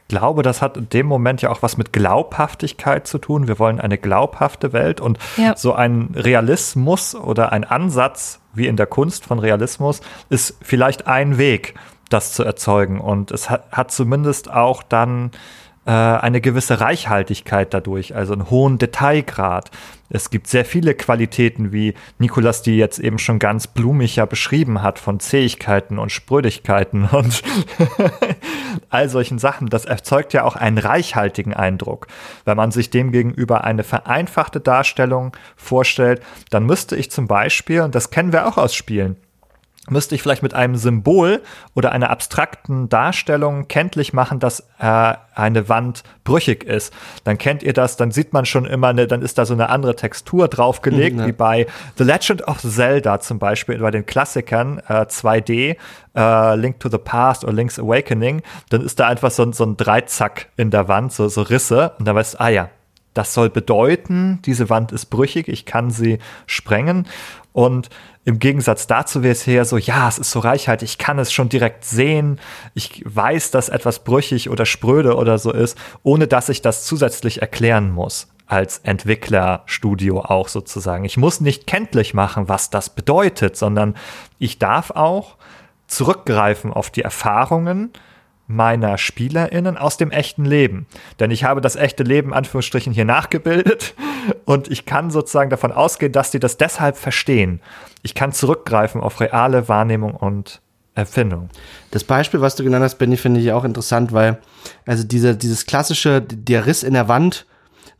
glaube, das hat in dem Moment ja auch was mit Glaubhaftigkeit zu tun. Wir wollen eine glaubhafte Welt und ja. so ein Realismus oder ein Ansatz wie in der Kunst von Realismus ist vielleicht ein Weg das zu erzeugen. Und es hat, hat zumindest auch dann äh, eine gewisse Reichhaltigkeit dadurch, also einen hohen Detailgrad. Es gibt sehr viele Qualitäten, wie Nikolas die jetzt eben schon ganz blumig ja beschrieben hat, von Zähigkeiten und Sprödigkeiten und all solchen Sachen. Das erzeugt ja auch einen reichhaltigen Eindruck. Wenn man sich demgegenüber eine vereinfachte Darstellung vorstellt, dann müsste ich zum Beispiel, und das kennen wir auch aus Spielen, müsste ich vielleicht mit einem Symbol oder einer abstrakten Darstellung kenntlich machen, dass äh, eine Wand brüchig ist. Dann kennt ihr das, dann sieht man schon immer, eine, dann ist da so eine andere Textur draufgelegt, mhm, ja. wie bei The Legend of Zelda zum Beispiel, bei den Klassikern äh, 2D, äh, Link to the Past oder Link's Awakening. Dann ist da einfach so, so ein Dreizack in der Wand, so, so Risse. Und da weißt du, ah ja, das soll bedeuten, diese Wand ist brüchig, ich kann sie sprengen. Und im Gegensatz dazu wäre es hier so, ja, es ist so reichhaltig, ich kann es schon direkt sehen, ich weiß, dass etwas brüchig oder spröde oder so ist, ohne dass ich das zusätzlich erklären muss als Entwicklerstudio auch sozusagen. Ich muss nicht kenntlich machen, was das bedeutet, sondern ich darf auch zurückgreifen auf die Erfahrungen, meiner SpielerInnen aus dem echten Leben. Denn ich habe das echte Leben, Anführungsstrichen, hier nachgebildet und ich kann sozusagen davon ausgehen, dass die das deshalb verstehen. Ich kann zurückgreifen auf reale Wahrnehmung und Erfindung. Das Beispiel, was du genannt hast, Benny, finde ich auch interessant, weil also diese, dieses klassische, der Riss in der Wand,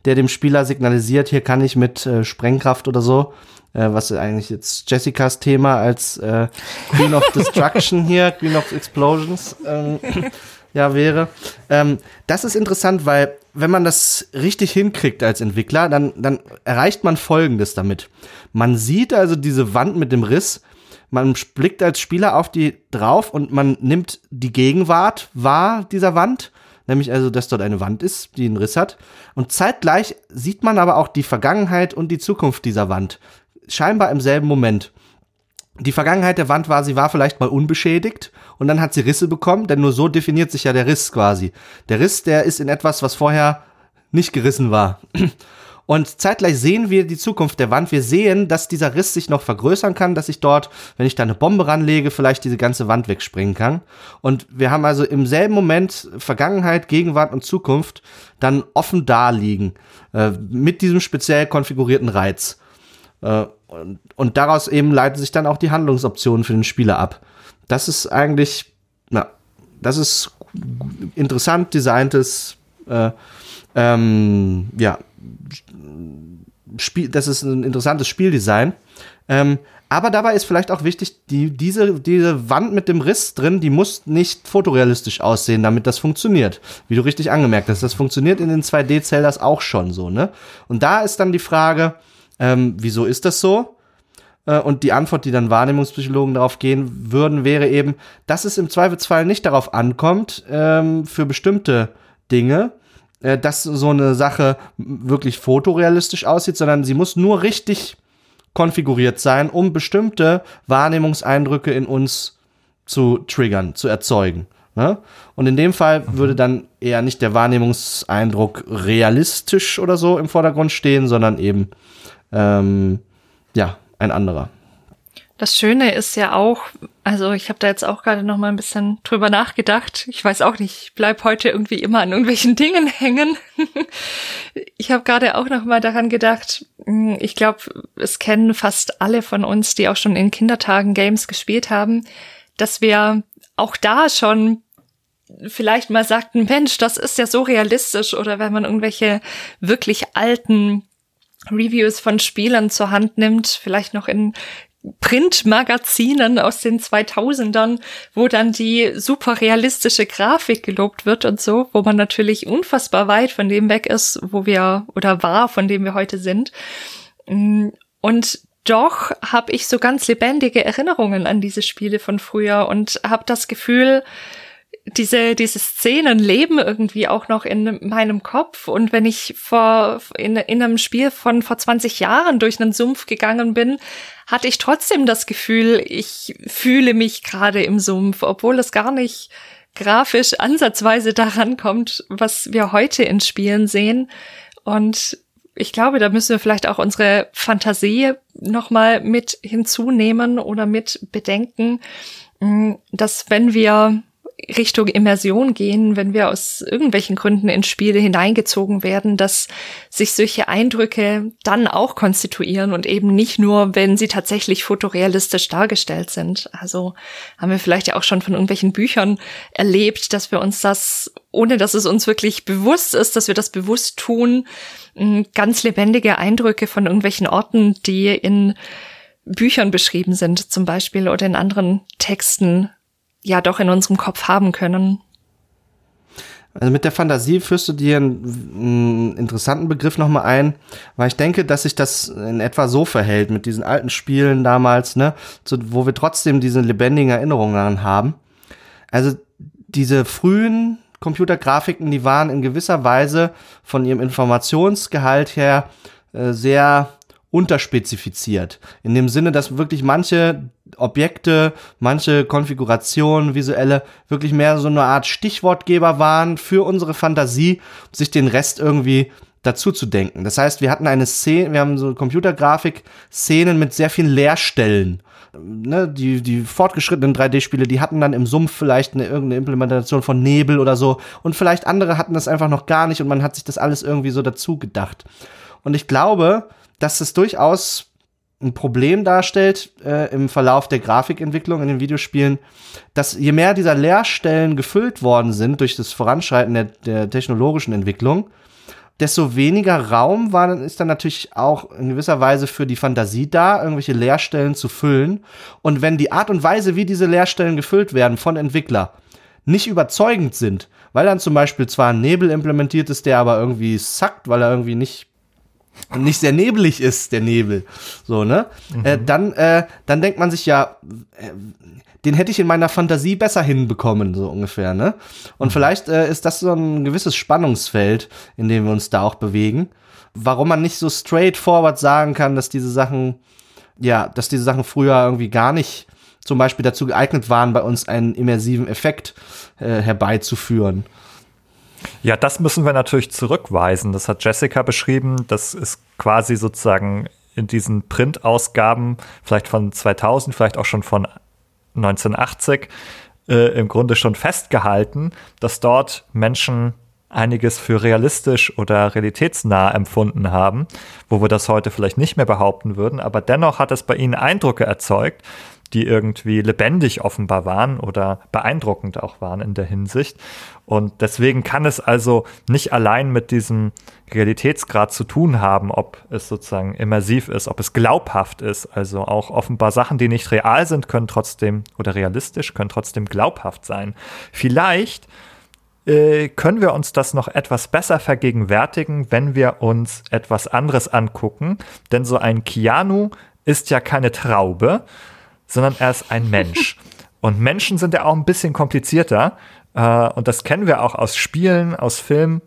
der dem Spieler signalisiert, hier kann ich mit äh, Sprengkraft oder so, äh, was eigentlich jetzt Jessicas Thema als äh, Queen of Destruction hier, Queen of Explosions, ähm, ja, wäre. Ähm, das ist interessant, weil wenn man das richtig hinkriegt als Entwickler, dann, dann erreicht man Folgendes damit. Man sieht also diese Wand mit dem Riss, man blickt als Spieler auf die drauf und man nimmt die Gegenwart wahr dieser Wand nämlich also, dass dort eine Wand ist, die einen Riss hat. Und zeitgleich sieht man aber auch die Vergangenheit und die Zukunft dieser Wand scheinbar im selben Moment. Die Vergangenheit der Wand war, sie war vielleicht mal unbeschädigt und dann hat sie Risse bekommen, denn nur so definiert sich ja der Riss quasi. Der Riss, der ist in etwas, was vorher nicht gerissen war. Und zeitgleich sehen wir die Zukunft der Wand. Wir sehen, dass dieser Riss sich noch vergrößern kann, dass ich dort, wenn ich da eine Bombe ranlege, vielleicht diese ganze Wand wegspringen kann. Und wir haben also im selben Moment Vergangenheit, Gegenwart und Zukunft dann offen da liegen. Äh, mit diesem speziell konfigurierten Reiz. Äh, und, und daraus eben leiten sich dann auch die Handlungsoptionen für den Spieler ab. Das ist eigentlich, na, das ist interessant designtes, äh, ähm, ja, Spiel, das ist ein interessantes Spieldesign. Ähm, aber dabei ist vielleicht auch wichtig, die, diese, diese Wand mit dem Riss drin, die muss nicht fotorealistisch aussehen, damit das funktioniert. Wie du richtig angemerkt hast, das funktioniert in den 2D-Zeldas auch schon so, ne? Und da ist dann die Frage, ähm, wieso ist das so? Äh, und die Antwort, die dann Wahrnehmungspsychologen darauf gehen würden, wäre eben, dass es im Zweifelsfall nicht darauf ankommt, ähm, für bestimmte Dinge, äh, dass so eine Sache wirklich fotorealistisch aussieht, sondern sie muss nur richtig konfiguriert sein, um bestimmte Wahrnehmungseindrücke in uns zu triggern, zu erzeugen. Ne? Und in dem Fall mhm. würde dann eher nicht der Wahrnehmungseindruck realistisch oder so im Vordergrund stehen, sondern eben ähm, ja ein anderer. Das Schöne ist ja auch, also ich habe da jetzt auch gerade noch mal ein bisschen drüber nachgedacht. Ich weiß auch nicht, ich bleib heute irgendwie immer an irgendwelchen Dingen hängen. ich habe gerade auch noch mal daran gedacht, hm, ich glaube, es kennen fast alle von uns, die auch schon in Kindertagen Games gespielt haben, dass wir auch da schon vielleicht mal sagten, Mensch, das ist ja so realistisch oder wenn man irgendwelche wirklich alten Reviews von Spielern zur Hand nimmt, vielleicht noch in Printmagazinen aus den 2000ern, wo dann die super realistische Grafik gelobt wird und so, wo man natürlich unfassbar weit von dem weg ist, wo wir oder war, von dem wir heute sind. Mm, und doch habe ich so ganz lebendige Erinnerungen an diese Spiele von früher und habe das Gefühl, diese, diese Szenen leben irgendwie auch noch in meinem Kopf. Und wenn ich vor, in, in einem Spiel von vor 20 Jahren durch einen Sumpf gegangen bin, hatte ich trotzdem das Gefühl, ich fühle mich gerade im Sumpf, obwohl es gar nicht grafisch ansatzweise daran kommt, was wir heute in Spielen sehen. Und ich glaube, da müssen wir vielleicht auch unsere Fantasie nochmal mit hinzunehmen oder mit bedenken, dass wenn wir Richtung Immersion gehen, wenn wir aus irgendwelchen Gründen in Spiele hineingezogen werden, dass sich solche Eindrücke dann auch konstituieren und eben nicht nur, wenn sie tatsächlich fotorealistisch dargestellt sind. Also haben wir vielleicht ja auch schon von irgendwelchen Büchern erlebt, dass wir uns das, ohne dass es uns wirklich bewusst ist, dass wir das bewusst tun, ganz lebendige Eindrücke von irgendwelchen Orten, die in Büchern beschrieben sind, zum Beispiel, oder in anderen Texten ja doch in unserem Kopf haben können. Also mit der Fantasie führst du dir einen, einen interessanten Begriff nochmal ein, weil ich denke, dass sich das in etwa so verhält mit diesen alten Spielen damals, ne, so, wo wir trotzdem diese lebendigen Erinnerungen daran haben. Also diese frühen Computergrafiken, die waren in gewisser Weise von ihrem Informationsgehalt her äh, sehr unterspezifiziert. In dem Sinne, dass wirklich manche Objekte, manche Konfigurationen, visuelle, wirklich mehr so eine Art Stichwortgeber waren für unsere Fantasie, sich den Rest irgendwie dazu zu denken. Das heißt, wir hatten eine Szene, wir haben so Computergrafik-Szenen mit sehr vielen Leerstellen. Ne, die, die fortgeschrittenen 3D-Spiele, die hatten dann im Sumpf vielleicht eine, irgendeine Implementation von Nebel oder so. Und vielleicht andere hatten das einfach noch gar nicht und man hat sich das alles irgendwie so dazu gedacht. Und ich glaube, dass es durchaus ein Problem darstellt äh, im Verlauf der Grafikentwicklung in den Videospielen, dass je mehr dieser Leerstellen gefüllt worden sind durch das Voranschreiten der, der technologischen Entwicklung, desto weniger Raum war, ist dann natürlich auch in gewisser Weise für die Fantasie da, irgendwelche Leerstellen zu füllen. Und wenn die Art und Weise, wie diese Leerstellen gefüllt werden von Entwickler, nicht überzeugend sind, weil dann zum Beispiel zwar ein Nebel implementiert ist, der aber irgendwie sackt, weil er irgendwie nicht nicht sehr nebelig ist, der Nebel, so, ne? Mhm. Äh, dann, äh, dann denkt man sich ja, äh, den hätte ich in meiner Fantasie besser hinbekommen, so ungefähr, ne? Und mhm. vielleicht äh, ist das so ein gewisses Spannungsfeld, in dem wir uns da auch bewegen. Warum man nicht so straightforward sagen kann, dass diese Sachen, ja, dass diese Sachen früher irgendwie gar nicht zum Beispiel dazu geeignet waren, bei uns einen immersiven Effekt äh, herbeizuführen. Ja, das müssen wir natürlich zurückweisen. Das hat Jessica beschrieben. Das ist quasi sozusagen in diesen Printausgaben, vielleicht von 2000, vielleicht auch schon von 1980, äh, im Grunde schon festgehalten, dass dort Menschen einiges für realistisch oder realitätsnah empfunden haben, wo wir das heute vielleicht nicht mehr behaupten würden, aber dennoch hat es bei ihnen Eindrücke erzeugt, die irgendwie lebendig offenbar waren oder beeindruckend auch waren in der Hinsicht. Und deswegen kann es also nicht allein mit diesem Realitätsgrad zu tun haben, ob es sozusagen immersiv ist, ob es glaubhaft ist. Also auch offenbar Sachen, die nicht real sind, können trotzdem oder realistisch, können trotzdem glaubhaft sein. Vielleicht äh, können wir uns das noch etwas besser vergegenwärtigen, wenn wir uns etwas anderes angucken. Denn so ein Keanu ist ja keine Traube, sondern er ist ein Mensch. Und Menschen sind ja auch ein bisschen komplizierter. Äh, und das kennen wir auch aus Spielen, aus Filmen.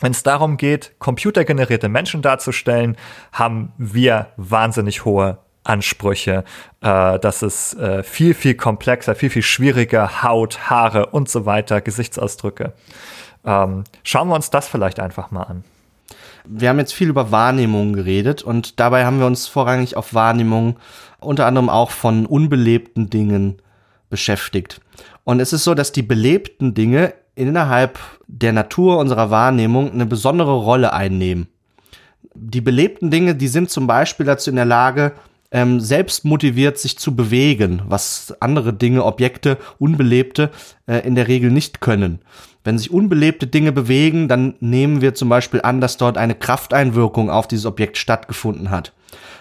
Wenn es darum geht, computergenerierte Menschen darzustellen, haben wir wahnsinnig hohe Ansprüche. Äh, das ist äh, viel, viel komplexer, viel, viel schwieriger. Haut, Haare und so weiter, Gesichtsausdrücke. Ähm, schauen wir uns das vielleicht einfach mal an. Wir haben jetzt viel über Wahrnehmung geredet und dabei haben wir uns vorrangig auf Wahrnehmung unter anderem auch von unbelebten Dingen beschäftigt. Und es ist so, dass die belebten Dinge innerhalb der Natur unserer Wahrnehmung eine besondere Rolle einnehmen. Die belebten Dinge, die sind zum Beispiel dazu in der Lage, ähm, selbst motiviert sich zu bewegen, was andere Dinge, Objekte, unbelebte äh, in der Regel nicht können. Wenn sich unbelebte Dinge bewegen, dann nehmen wir zum Beispiel an, dass dort eine Krafteinwirkung auf dieses Objekt stattgefunden hat.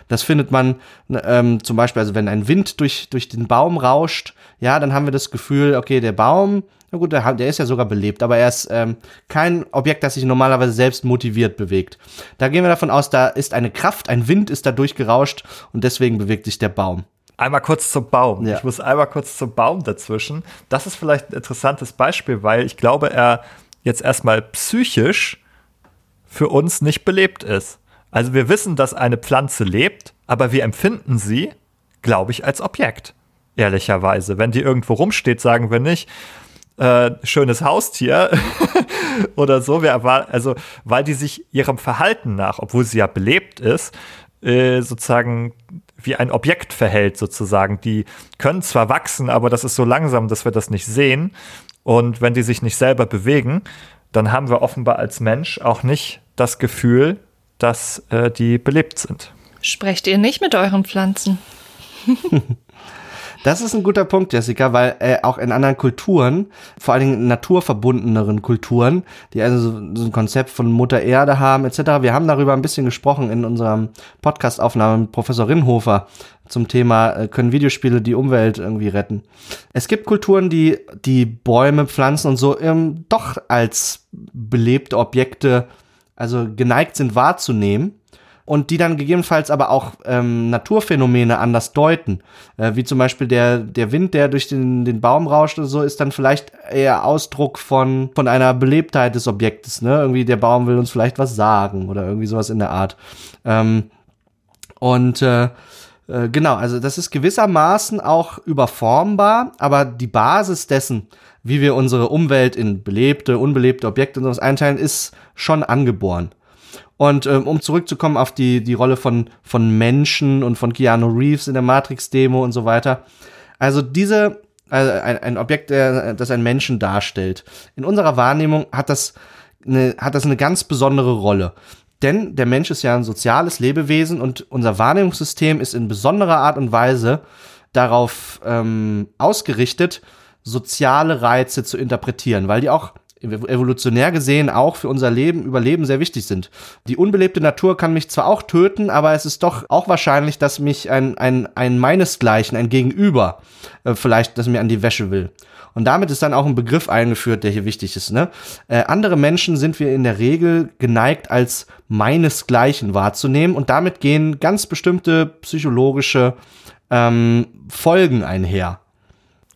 Das findet man ähm, zum Beispiel, also wenn ein Wind durch, durch den Baum rauscht, ja, dann haben wir das Gefühl, okay, der Baum, na gut, der, der ist ja sogar belebt, aber er ist ähm, kein Objekt, das sich normalerweise selbst motiviert bewegt. Da gehen wir davon aus, da ist eine Kraft, ein Wind ist da durchgerauscht und deswegen bewegt sich der Baum. Einmal kurz zum Baum. Ja. Ich muss einmal kurz zum Baum dazwischen. Das ist vielleicht ein interessantes Beispiel, weil ich glaube, er jetzt erstmal psychisch für uns nicht belebt ist. Also wir wissen, dass eine Pflanze lebt, aber wir empfinden sie, glaube ich, als Objekt. Ehrlicherweise. Wenn die irgendwo rumsteht, sagen wir nicht, äh, schönes Haustier oder so. Wir also, weil die sich ihrem Verhalten nach, obwohl sie ja belebt ist, äh, sozusagen wie ein Objekt verhält, sozusagen. Die können zwar wachsen, aber das ist so langsam, dass wir das nicht sehen. Und wenn die sich nicht selber bewegen, dann haben wir offenbar als Mensch auch nicht das Gefühl, dass äh, die belebt sind. Sprecht ihr nicht mit euren Pflanzen? Das ist ein guter Punkt, Jessica, weil äh, auch in anderen Kulturen, vor allen Dingen naturverbundeneren Kulturen, die also so, so ein Konzept von Mutter Erde haben etc. Wir haben darüber ein bisschen gesprochen in unserem Podcast-Aufnahme mit Professor Rinhofer zum Thema, äh, können Videospiele die Umwelt irgendwie retten. Es gibt Kulturen, die die Bäume, Pflanzen und so ähm, doch als belebte Objekte also geneigt sind wahrzunehmen und die dann gegebenenfalls aber auch ähm, Naturphänomene anders deuten. Äh, wie zum Beispiel der, der Wind, der durch den, den Baum rauscht oder so, ist dann vielleicht eher Ausdruck von, von einer Belebtheit des Objektes. Ne? Irgendwie der Baum will uns vielleicht was sagen oder irgendwie sowas in der Art. Ähm, und äh, äh, genau, also das ist gewissermaßen auch überformbar, aber die Basis dessen, wie wir unsere Umwelt in belebte, unbelebte Objekte und sowas einteilen, ist schon angeboren. Und ähm, um zurückzukommen auf die, die Rolle von, von Menschen und von Keanu Reeves in der Matrix-Demo und so weiter. Also diese, also ein, ein Objekt, der, das einen Menschen darstellt. In unserer Wahrnehmung hat das eine, hat das eine ganz besondere Rolle. Denn der Mensch ist ja ein soziales Lebewesen und unser Wahrnehmungssystem ist in besonderer Art und Weise darauf ähm, ausgerichtet, soziale Reize zu interpretieren, weil die auch evolutionär gesehen auch für unser Leben, Überleben sehr wichtig sind. Die unbelebte Natur kann mich zwar auch töten, aber es ist doch auch wahrscheinlich, dass mich ein, ein, ein meinesgleichen, ein Gegenüber, äh, vielleicht, das mir an die Wäsche will. Und damit ist dann auch ein Begriff eingeführt, der hier wichtig ist. Ne? Äh, andere Menschen sind wir in der Regel geneigt, als meinesgleichen wahrzunehmen und damit gehen ganz bestimmte psychologische ähm, Folgen einher.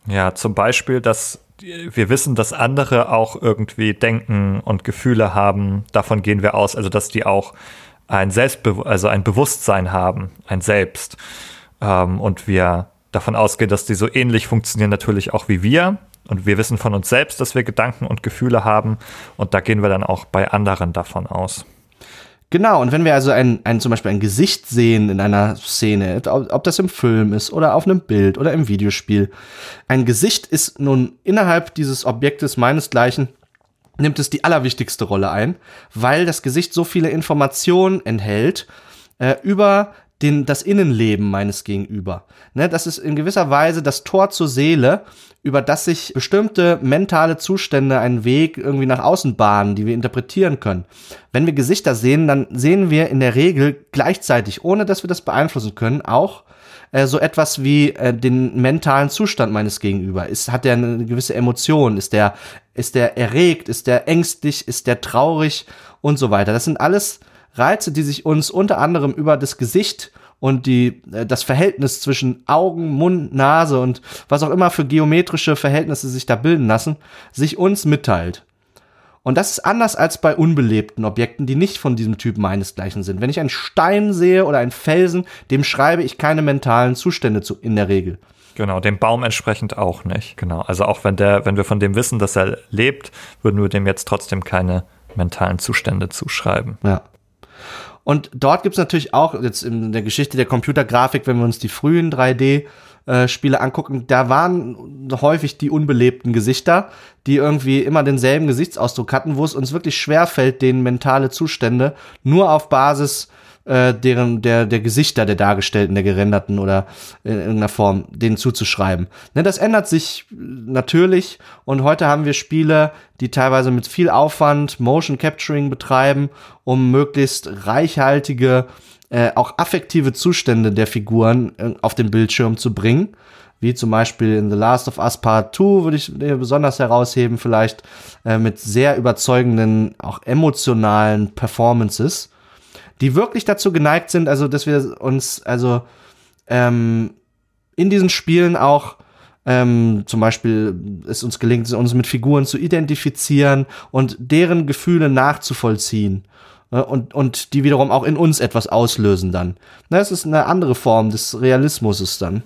Ja, zum Beispiel, dass wir wissen, dass andere auch irgendwie denken und Gefühle haben. Davon gehen wir aus, also dass die auch ein Selbstbe also ein Bewusstsein haben, ein Selbst. Ähm, und wir davon ausgehen, dass die so ähnlich funktionieren natürlich auch wie wir. Und wir wissen von uns selbst, dass wir Gedanken und Gefühle haben. Und da gehen wir dann auch bei anderen davon aus. Genau, und wenn wir also ein, ein, zum Beispiel ein Gesicht sehen in einer Szene, ob, ob das im Film ist oder auf einem Bild oder im Videospiel, ein Gesicht ist nun innerhalb dieses Objektes meinesgleichen nimmt es die allerwichtigste Rolle ein, weil das Gesicht so viele Informationen enthält äh, über den, das Innenleben meines Gegenüber. Ne, das ist in gewisser Weise das Tor zur Seele, über das sich bestimmte mentale Zustände einen Weg irgendwie nach außen bahnen, die wir interpretieren können. Wenn wir Gesichter sehen, dann sehen wir in der Regel gleichzeitig, ohne dass wir das beeinflussen können, auch äh, so etwas wie äh, den mentalen Zustand meines Gegenüber. Ist, hat er eine gewisse Emotion? Ist der, ist der erregt? Ist der ängstlich? Ist der traurig? Und so weiter. Das sind alles Reize, die sich uns unter anderem über das Gesicht und die, äh, das Verhältnis zwischen Augen, Mund, Nase und was auch immer für geometrische Verhältnisse sich da bilden lassen, sich uns mitteilt. Und das ist anders als bei unbelebten Objekten, die nicht von diesem Typ meinesgleichen sind. Wenn ich einen Stein sehe oder einen Felsen, dem schreibe ich keine mentalen Zustände zu, in der Regel. Genau, dem Baum entsprechend auch nicht. Genau. Also auch wenn der, wenn wir von dem wissen, dass er lebt, würden wir dem jetzt trotzdem keine mentalen Zustände zuschreiben. Ja. Und dort gibt es natürlich auch, jetzt in der Geschichte der Computergrafik, wenn wir uns die frühen 3D äh, Spiele angucken, da waren häufig die unbelebten Gesichter, die irgendwie immer denselben Gesichtsausdruck hatten, wo es uns wirklich schwer fällt, den mentale Zustände nur auf Basis äh, deren der der Gesichter der dargestellten, der gerenderten oder in irgendeiner Form denen zuzuschreiben. Ne, das ändert sich natürlich. Und heute haben wir Spiele, die teilweise mit viel Aufwand Motion Capturing betreiben, um möglichst reichhaltige äh, auch affektive Zustände der Figuren äh, auf den Bildschirm zu bringen. Wie zum Beispiel in The Last of Us Part 2 würde ich besonders herausheben, vielleicht äh, mit sehr überzeugenden, auch emotionalen Performances die wirklich dazu geneigt sind, also dass wir uns, also ähm, in diesen Spielen auch ähm, zum Beispiel es uns gelingt, uns mit Figuren zu identifizieren und deren Gefühle nachzuvollziehen. Äh, und, und die wiederum auch in uns etwas auslösen dann. Das ist eine andere Form des Realismus dann.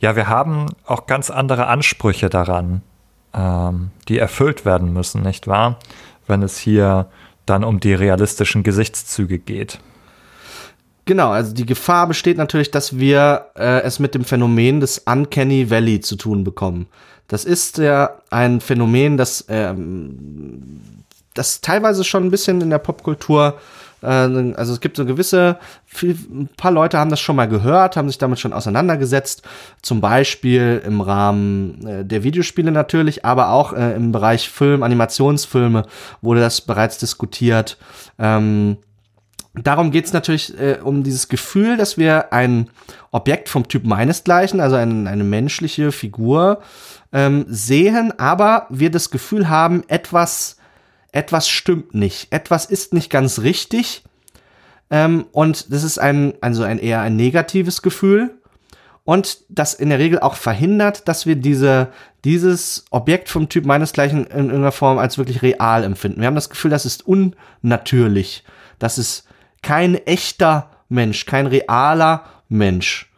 Ja, wir haben auch ganz andere Ansprüche daran, ähm, die erfüllt werden müssen, nicht wahr? Wenn es hier dann um die realistischen Gesichtszüge geht. Genau, also die Gefahr besteht natürlich, dass wir äh, es mit dem Phänomen des Uncanny Valley zu tun bekommen. Das ist ja ein Phänomen, das, ähm, das teilweise schon ein bisschen in der Popkultur also es gibt so gewisse, viel, ein paar Leute haben das schon mal gehört, haben sich damit schon auseinandergesetzt, zum Beispiel im Rahmen äh, der Videospiele natürlich, aber auch äh, im Bereich Film, Animationsfilme wurde das bereits diskutiert. Ähm, Darum geht es natürlich äh, um dieses Gefühl, dass wir ein Objekt vom Typ meinesgleichen, also ein, eine menschliche Figur, ähm, sehen, aber wir das Gefühl haben, etwas etwas stimmt nicht, etwas ist nicht ganz richtig. Ähm, und das ist ein, also ein eher ein negatives Gefühl. Und das in der Regel auch verhindert, dass wir diese, dieses Objekt vom Typ meinesgleichen in irgendeiner Form als wirklich real empfinden. Wir haben das Gefühl, das ist unnatürlich. Das ist kein echter Mensch, kein realer Mensch.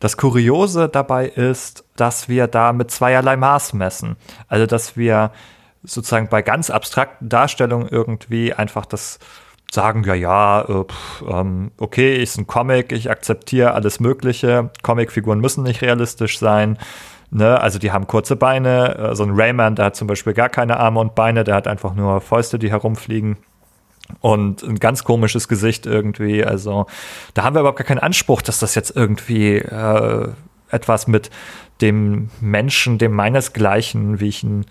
Das Kuriose dabei ist, dass wir da mit zweierlei Maß messen. Also, dass wir sozusagen bei ganz abstrakten Darstellungen irgendwie einfach das sagen, ja, ja, äh, pff, ähm, okay, ist ein Comic, ich akzeptiere alles Mögliche. Comicfiguren müssen nicht realistisch sein. Ne? Also die haben kurze Beine. Äh, so ein Rayman, der hat zum Beispiel gar keine Arme und Beine, der hat einfach nur Fäuste, die herumfliegen. Und ein ganz komisches Gesicht irgendwie. Also da haben wir überhaupt gar keinen Anspruch, dass das jetzt irgendwie äh, etwas mit dem Menschen, dem meinesgleichen, wie ich ihn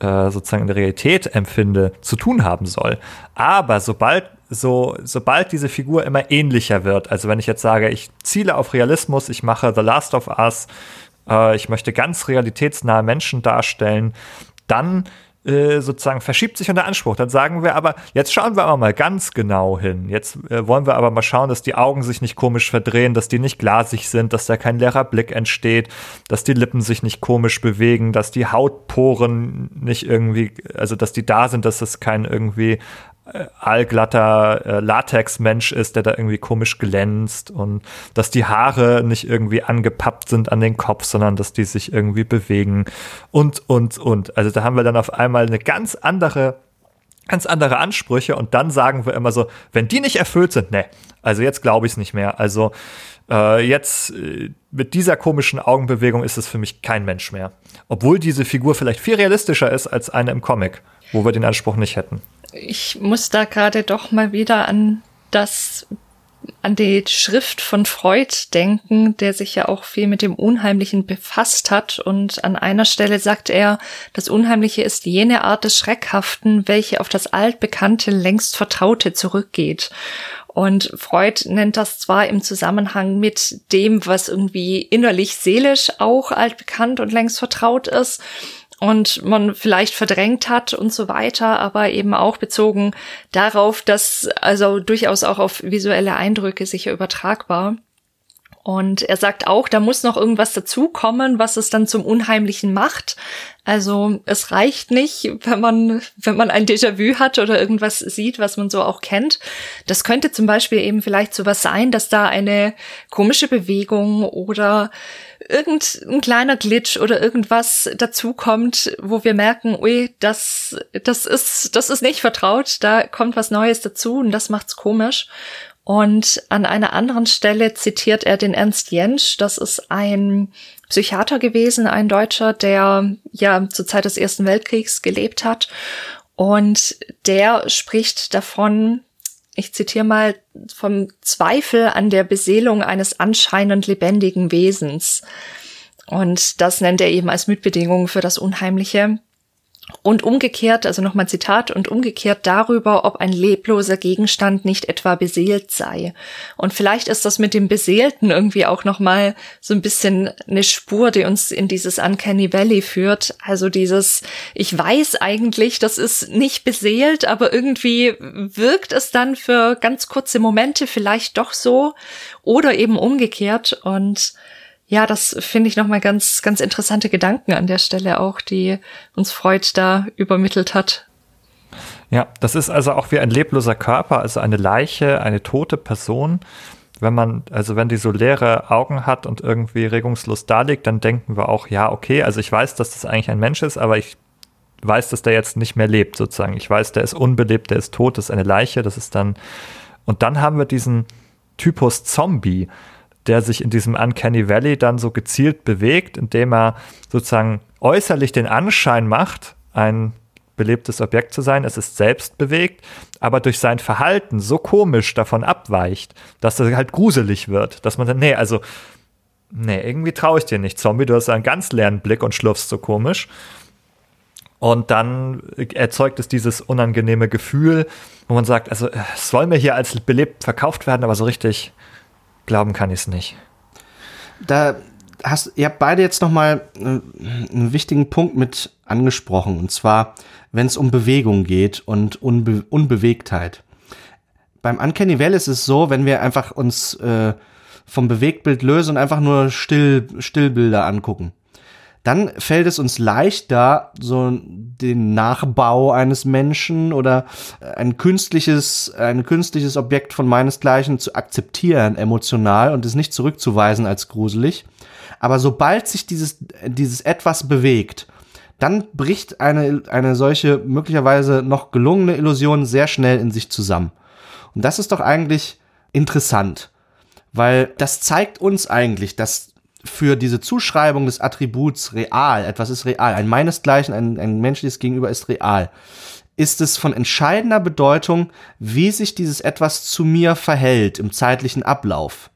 äh, sozusagen in der Realität empfinde, zu tun haben soll. Aber sobald so, sobald diese Figur immer ähnlicher wird, also wenn ich jetzt sage, ich ziele auf Realismus, ich mache The Last of Us, äh, ich möchte ganz realitätsnahe Menschen darstellen, dann äh, sozusagen verschiebt sich unser Anspruch. Dann sagen wir aber, jetzt schauen wir aber mal ganz genau hin. Jetzt äh, wollen wir aber mal schauen, dass die Augen sich nicht komisch verdrehen, dass die nicht glasig sind, dass da kein leerer Blick entsteht, dass die Lippen sich nicht komisch bewegen, dass die Hautporen nicht irgendwie, also dass die da sind, dass es kein irgendwie allglatter äh, Latex-Mensch ist, der da irgendwie komisch glänzt und dass die Haare nicht irgendwie angepappt sind an den Kopf, sondern dass die sich irgendwie bewegen und, und, und. Also da haben wir dann auf einmal eine ganz andere ganz andere Ansprüche und dann sagen wir immer so, wenn die nicht erfüllt sind, ne, also jetzt glaube ich es nicht mehr. Also äh, jetzt äh, mit dieser komischen Augenbewegung ist es für mich kein Mensch mehr. Obwohl diese Figur vielleicht viel realistischer ist als eine im Comic, wo wir den Anspruch nicht hätten ich muss da gerade doch mal wieder an das an die Schrift von Freud denken, der sich ja auch viel mit dem Unheimlichen befasst hat. Und an einer Stelle sagt er, das Unheimliche ist jene Art des Schreckhaften, welche auf das altbekannte, längst Vertraute zurückgeht. Und Freud nennt das zwar im Zusammenhang mit dem, was irgendwie innerlich seelisch auch altbekannt und längst vertraut ist, und man vielleicht verdrängt hat und so weiter, aber eben auch bezogen darauf, dass also durchaus auch auf visuelle Eindrücke sicher übertragbar. Und er sagt auch, da muss noch irgendwas dazukommen, was es dann zum Unheimlichen macht. Also es reicht nicht, wenn man, wenn man ein Déjà-vu hat oder irgendwas sieht, was man so auch kennt. Das könnte zum Beispiel eben vielleicht sowas sein, dass da eine komische Bewegung oder irgendein kleiner Glitch oder irgendwas dazukommt, wo wir merken, ui, das, das ist, das ist nicht vertraut, da kommt was Neues dazu und das macht's komisch. Und an einer anderen Stelle zitiert er den Ernst Jentsch, das ist ein Psychiater gewesen, ein Deutscher, der ja zur Zeit des Ersten Weltkriegs gelebt hat. Und der spricht davon, ich zitiere mal, vom Zweifel an der Beseelung eines anscheinend lebendigen Wesens. Und das nennt er eben als Mitbedingung für das Unheimliche. Und umgekehrt, also nochmal Zitat, und umgekehrt darüber, ob ein lebloser Gegenstand nicht etwa beseelt sei. Und vielleicht ist das mit dem Beseelten irgendwie auch nochmal so ein bisschen eine Spur, die uns in dieses Uncanny Valley führt. Also dieses, ich weiß eigentlich, das ist nicht beseelt, aber irgendwie wirkt es dann für ganz kurze Momente vielleicht doch so oder eben umgekehrt und ja, das finde ich nochmal ganz, ganz interessante Gedanken an der Stelle auch, die uns Freud da übermittelt hat. Ja, das ist also auch wie ein lebloser Körper, also eine Leiche, eine tote Person. Wenn man, also wenn die so leere Augen hat und irgendwie regungslos da liegt, dann denken wir auch, ja, okay, also ich weiß, dass das eigentlich ein Mensch ist, aber ich weiß, dass der jetzt nicht mehr lebt, sozusagen. Ich weiß, der ist unbelebt, der ist tot, das ist eine Leiche, das ist dann, und dann haben wir diesen Typus Zombie der sich in diesem Uncanny Valley dann so gezielt bewegt, indem er sozusagen äußerlich den Anschein macht, ein belebtes Objekt zu sein, es ist selbst bewegt, aber durch sein Verhalten so komisch davon abweicht, dass er halt gruselig wird, dass man dann, nee, also, nee, irgendwie traue ich dir nicht, Zombie, du hast einen ganz leeren Blick und schlurfst so komisch. Und dann erzeugt es dieses unangenehme Gefühl, wo man sagt, also es soll mir hier als belebt verkauft werden, aber so richtig glauben kann ich es nicht. Da hast ihr habt beide jetzt noch mal äh, einen wichtigen Punkt mit angesprochen und zwar, wenn es um Bewegung geht und Unbe Unbewegtheit. Beim Uncanny Valley ist es so, wenn wir einfach uns äh, vom Bewegtbild lösen und einfach nur Still, Stillbilder angucken dann fällt es uns leichter, so den Nachbau eines Menschen oder ein künstliches, ein künstliches Objekt von meinesgleichen zu akzeptieren, emotional und es nicht zurückzuweisen als gruselig. Aber sobald sich dieses, dieses etwas bewegt, dann bricht eine, eine solche möglicherweise noch gelungene Illusion sehr schnell in sich zusammen. Und das ist doch eigentlich interessant, weil das zeigt uns eigentlich, dass für diese Zuschreibung des Attributs real, etwas ist real, ein meinesgleichen, ein, ein menschliches Gegenüber ist real, ist es von entscheidender Bedeutung, wie sich dieses etwas zu mir verhält im zeitlichen Ablauf.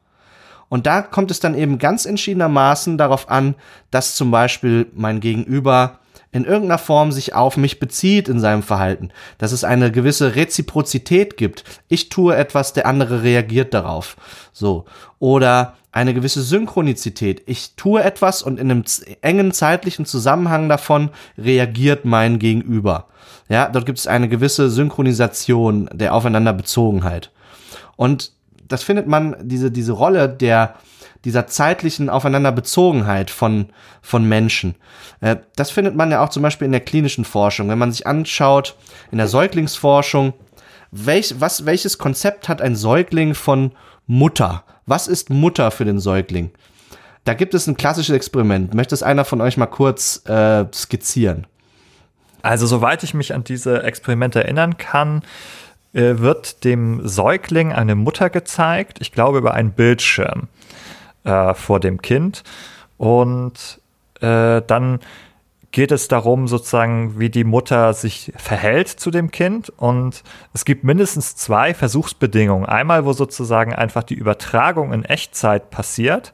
Und da kommt es dann eben ganz entschiedenermaßen darauf an, dass zum Beispiel mein Gegenüber in irgendeiner Form sich auf mich bezieht in seinem Verhalten, dass es eine gewisse Reziprozität gibt. Ich tue etwas, der andere reagiert darauf. So. Oder eine gewisse Synchronizität. Ich tue etwas und in einem engen zeitlichen Zusammenhang davon reagiert mein Gegenüber. Ja, dort gibt es eine gewisse Synchronisation der Aufeinanderbezogenheit. Und das findet man, diese, diese Rolle der, dieser zeitlichen Aufeinanderbezogenheit von, von Menschen. Äh, das findet man ja auch zum Beispiel in der klinischen Forschung. Wenn man sich anschaut, in der Säuglingsforschung, welch, was, welches Konzept hat ein Säugling von Mutter? Was ist Mutter für den Säugling? Da gibt es ein klassisches Experiment. Möchte es einer von euch mal kurz äh, skizzieren? Also, soweit ich mich an diese Experimente erinnern kann, äh, wird dem Säugling eine Mutter gezeigt, ich glaube über einen Bildschirm äh, vor dem Kind. Und äh, dann geht es darum, sozusagen, wie die Mutter sich verhält zu dem Kind. Und es gibt mindestens zwei Versuchsbedingungen. Einmal, wo sozusagen einfach die Übertragung in Echtzeit passiert,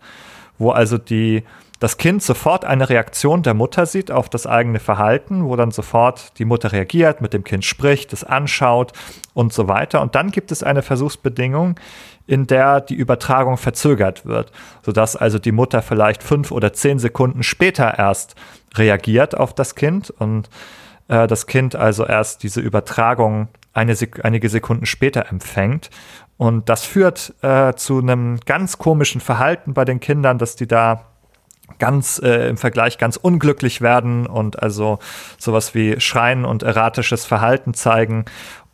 wo also die, das Kind sofort eine Reaktion der Mutter sieht auf das eigene Verhalten, wo dann sofort die Mutter reagiert, mit dem Kind spricht, es anschaut und so weiter. Und dann gibt es eine Versuchsbedingung, in der die Übertragung verzögert wird, sodass also die Mutter vielleicht fünf oder zehn Sekunden später erst reagiert auf das Kind und äh, das Kind also erst diese Übertragung eine Sek einige Sekunden später empfängt. Und das führt äh, zu einem ganz komischen Verhalten bei den Kindern, dass die da ganz äh, im Vergleich ganz unglücklich werden und also sowas wie Schreien und erratisches Verhalten zeigen.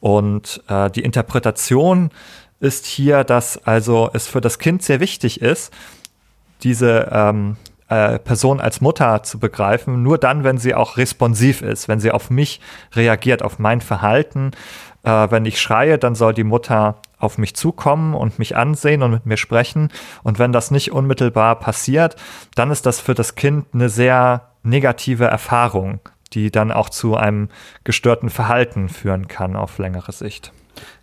Und äh, die Interpretation ist hier, dass also es für das Kind sehr wichtig ist, diese ähm, äh, Person als Mutter zu begreifen, nur dann, wenn sie auch responsiv ist, wenn sie auf mich reagiert, auf mein Verhalten. Äh, wenn ich schreie, dann soll die Mutter auf mich zukommen und mich ansehen und mit mir sprechen. Und wenn das nicht unmittelbar passiert, dann ist das für das Kind eine sehr negative Erfahrung, die dann auch zu einem gestörten Verhalten führen kann auf längere Sicht.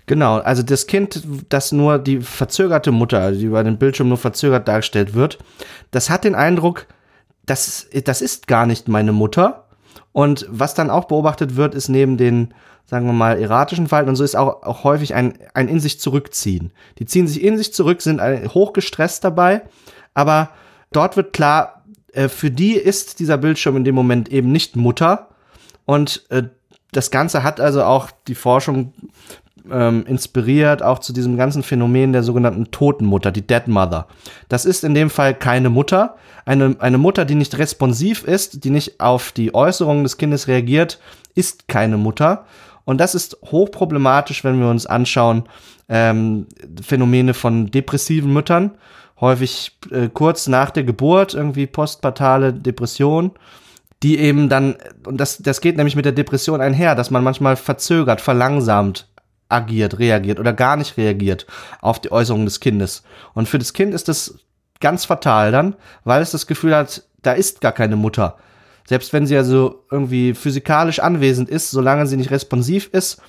Genau, also das Kind, das nur die verzögerte Mutter, die über den Bildschirm nur verzögert dargestellt wird, das hat den Eindruck, das, das ist gar nicht meine Mutter. Und was dann auch beobachtet wird, ist neben den, sagen wir mal, erratischen Verhalten und so ist auch, auch häufig ein, ein in sich zurückziehen. Die ziehen sich in sich zurück, sind hochgestresst dabei, aber dort wird klar, äh, für die ist dieser Bildschirm in dem Moment eben nicht Mutter. Und äh, das Ganze hat also auch die Forschung ähm, inspiriert, auch zu diesem ganzen Phänomen der sogenannten Totenmutter, die Dead Mother. Das ist in dem Fall keine Mutter. Eine, eine Mutter, die nicht responsiv ist, die nicht auf die Äußerungen des Kindes reagiert, ist keine Mutter. Und das ist hochproblematisch, wenn wir uns anschauen, ähm, Phänomene von depressiven Müttern. Häufig äh, kurz nach der Geburt, irgendwie postpartale Depression die eben dann, und das, das geht nämlich mit der Depression einher, dass man manchmal verzögert, verlangsamt agiert, reagiert oder gar nicht reagiert auf die Äußerungen des Kindes. Und für das Kind ist das ganz fatal dann, weil es das Gefühl hat, da ist gar keine Mutter. Selbst wenn sie also irgendwie physikalisch anwesend ist, solange sie nicht responsiv ist,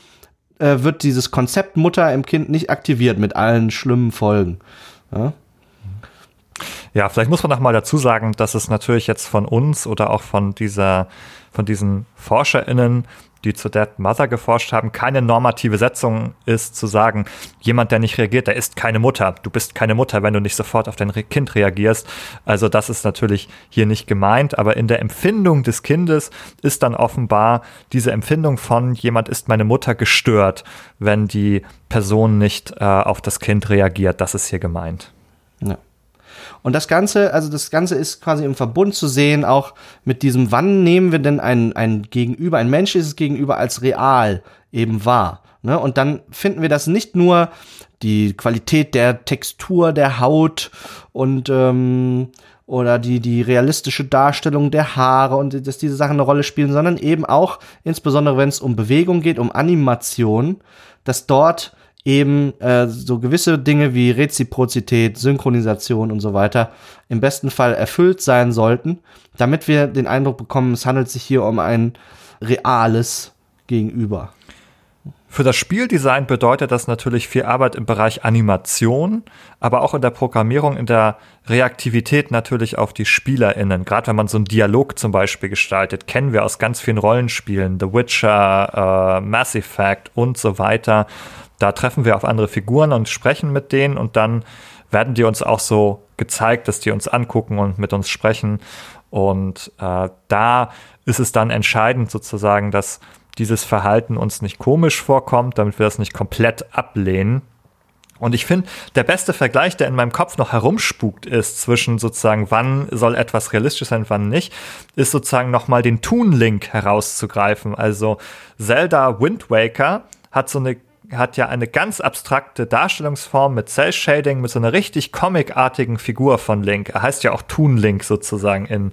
äh, wird dieses Konzept Mutter im Kind nicht aktiviert mit allen schlimmen Folgen. Ja? Ja, vielleicht muss man noch mal dazu sagen, dass es natürlich jetzt von uns oder auch von dieser, von diesen ForscherInnen die zu Dead Mother geforscht haben, keine normative Setzung ist, zu sagen, jemand, der nicht reagiert, der ist keine Mutter. Du bist keine Mutter, wenn du nicht sofort auf dein Kind reagierst. Also das ist natürlich hier nicht gemeint, aber in der Empfindung des Kindes ist dann offenbar diese Empfindung von jemand ist meine Mutter gestört, wenn die Person nicht äh, auf das Kind reagiert. Das ist hier gemeint. Ja. Und das Ganze, also das Ganze ist quasi im Verbund zu sehen, auch mit diesem, wann nehmen wir denn ein, ein Gegenüber, ein menschliches Gegenüber als real eben wahr. Ne? Und dann finden wir das nicht nur die Qualität der Textur der Haut und ähm, oder die, die realistische Darstellung der Haare und dass diese Sachen eine Rolle spielen, sondern eben auch, insbesondere wenn es um Bewegung geht, um Animation, dass dort eben äh, so gewisse Dinge wie Reziprozität, Synchronisation und so weiter im besten Fall erfüllt sein sollten, damit wir den Eindruck bekommen, es handelt sich hier um ein reales Gegenüber. Für das Spieldesign bedeutet das natürlich viel Arbeit im Bereich Animation, aber auch in der Programmierung, in der Reaktivität natürlich auf die SpielerInnen. Gerade wenn man so einen Dialog zum Beispiel gestaltet, kennen wir aus ganz vielen Rollenspielen, The Witcher, äh, Mass Effect und so weiter. Da treffen wir auf andere Figuren und sprechen mit denen und dann werden die uns auch so gezeigt, dass die uns angucken und mit uns sprechen. Und äh, da ist es dann entscheidend sozusagen, dass dieses Verhalten uns nicht komisch vorkommt, damit wir das nicht komplett ablehnen. Und ich finde, der beste Vergleich, der in meinem Kopf noch herumspukt ist zwischen sozusagen, wann soll etwas realistisch sein, wann nicht, ist sozusagen nochmal den Toon-Link herauszugreifen. Also Zelda Wind Waker hat so eine hat ja eine ganz abstrakte Darstellungsform mit Cell Shading, mit so einer richtig comicartigen Figur von Link. Er heißt ja auch Toon Link sozusagen in,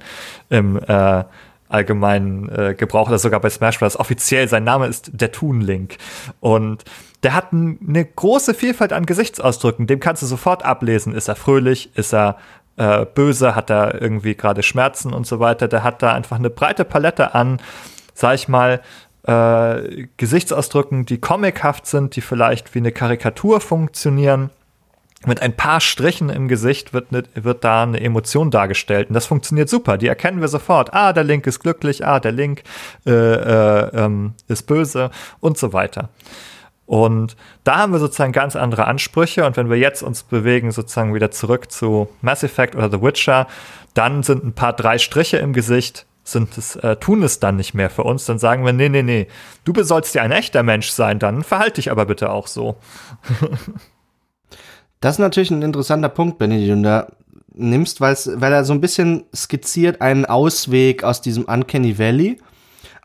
im äh, allgemeinen äh, Gebrauch, oder sogar bei Smash Bros. Offiziell, sein Name ist der Toon Link. Und der hat eine große Vielfalt an Gesichtsausdrücken. Dem kannst du sofort ablesen. Ist er fröhlich? Ist er äh, böse, hat er irgendwie gerade Schmerzen und so weiter. Der hat da einfach eine breite Palette an, sag ich mal, äh, Gesichtsausdrücken, die comichaft sind, die vielleicht wie eine Karikatur funktionieren. Mit ein paar Strichen im Gesicht wird, ne, wird da eine Emotion dargestellt. Und das funktioniert super. Die erkennen wir sofort. Ah, der Link ist glücklich. Ah, der Link äh, äh, ähm, ist böse und so weiter. Und da haben wir sozusagen ganz andere Ansprüche. Und wenn wir jetzt uns bewegen, sozusagen wieder zurück zu Mass Effect oder The Witcher, dann sind ein paar drei Striche im Gesicht, sind es, äh, tun es dann nicht mehr für uns. Dann sagen wir, nee, nee, nee, du sollst ja ein echter Mensch sein, dann verhalte dich aber bitte auch so. das ist natürlich ein interessanter Punkt, Benedikt, und da nimmst, weil er so ein bisschen skizziert einen Ausweg aus diesem Uncanny Valley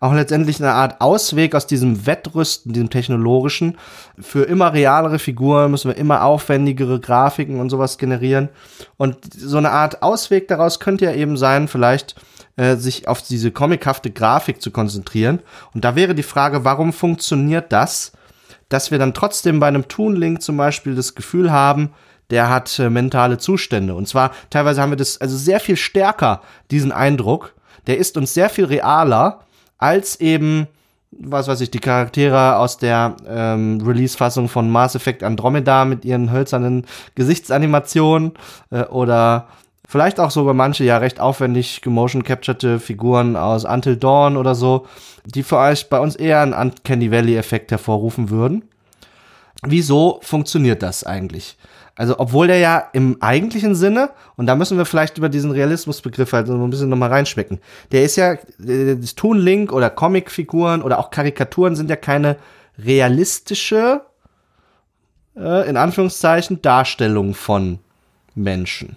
auch letztendlich eine Art Ausweg aus diesem Wettrüsten, diesem technologischen. Für immer realere Figuren müssen wir immer aufwendigere Grafiken und sowas generieren. Und so eine Art Ausweg daraus könnte ja eben sein, vielleicht äh, sich auf diese comichafte Grafik zu konzentrieren. Und da wäre die Frage, warum funktioniert das, dass wir dann trotzdem bei einem Toon Link zum Beispiel das Gefühl haben, der hat äh, mentale Zustände. Und zwar teilweise haben wir das also sehr viel stärker, diesen Eindruck. Der ist uns sehr viel realer als eben, was weiß ich, die Charaktere aus der ähm, Release-Fassung von Mass Effect Andromeda mit ihren hölzernen Gesichtsanimationen äh, oder vielleicht auch sogar manche ja recht aufwendig gemotion capturete Figuren aus Until Dawn oder so, die für euch bei uns eher einen Uncanny Valley-Effekt hervorrufen würden. Wieso funktioniert das eigentlich? Also, obwohl der ja im eigentlichen Sinne, und da müssen wir vielleicht über diesen Realismusbegriff halt so ein bisschen nochmal reinschmecken, der ist ja, das Toon Link oder Comicfiguren oder auch Karikaturen sind ja keine realistische, äh, in Anführungszeichen, Darstellung von Menschen.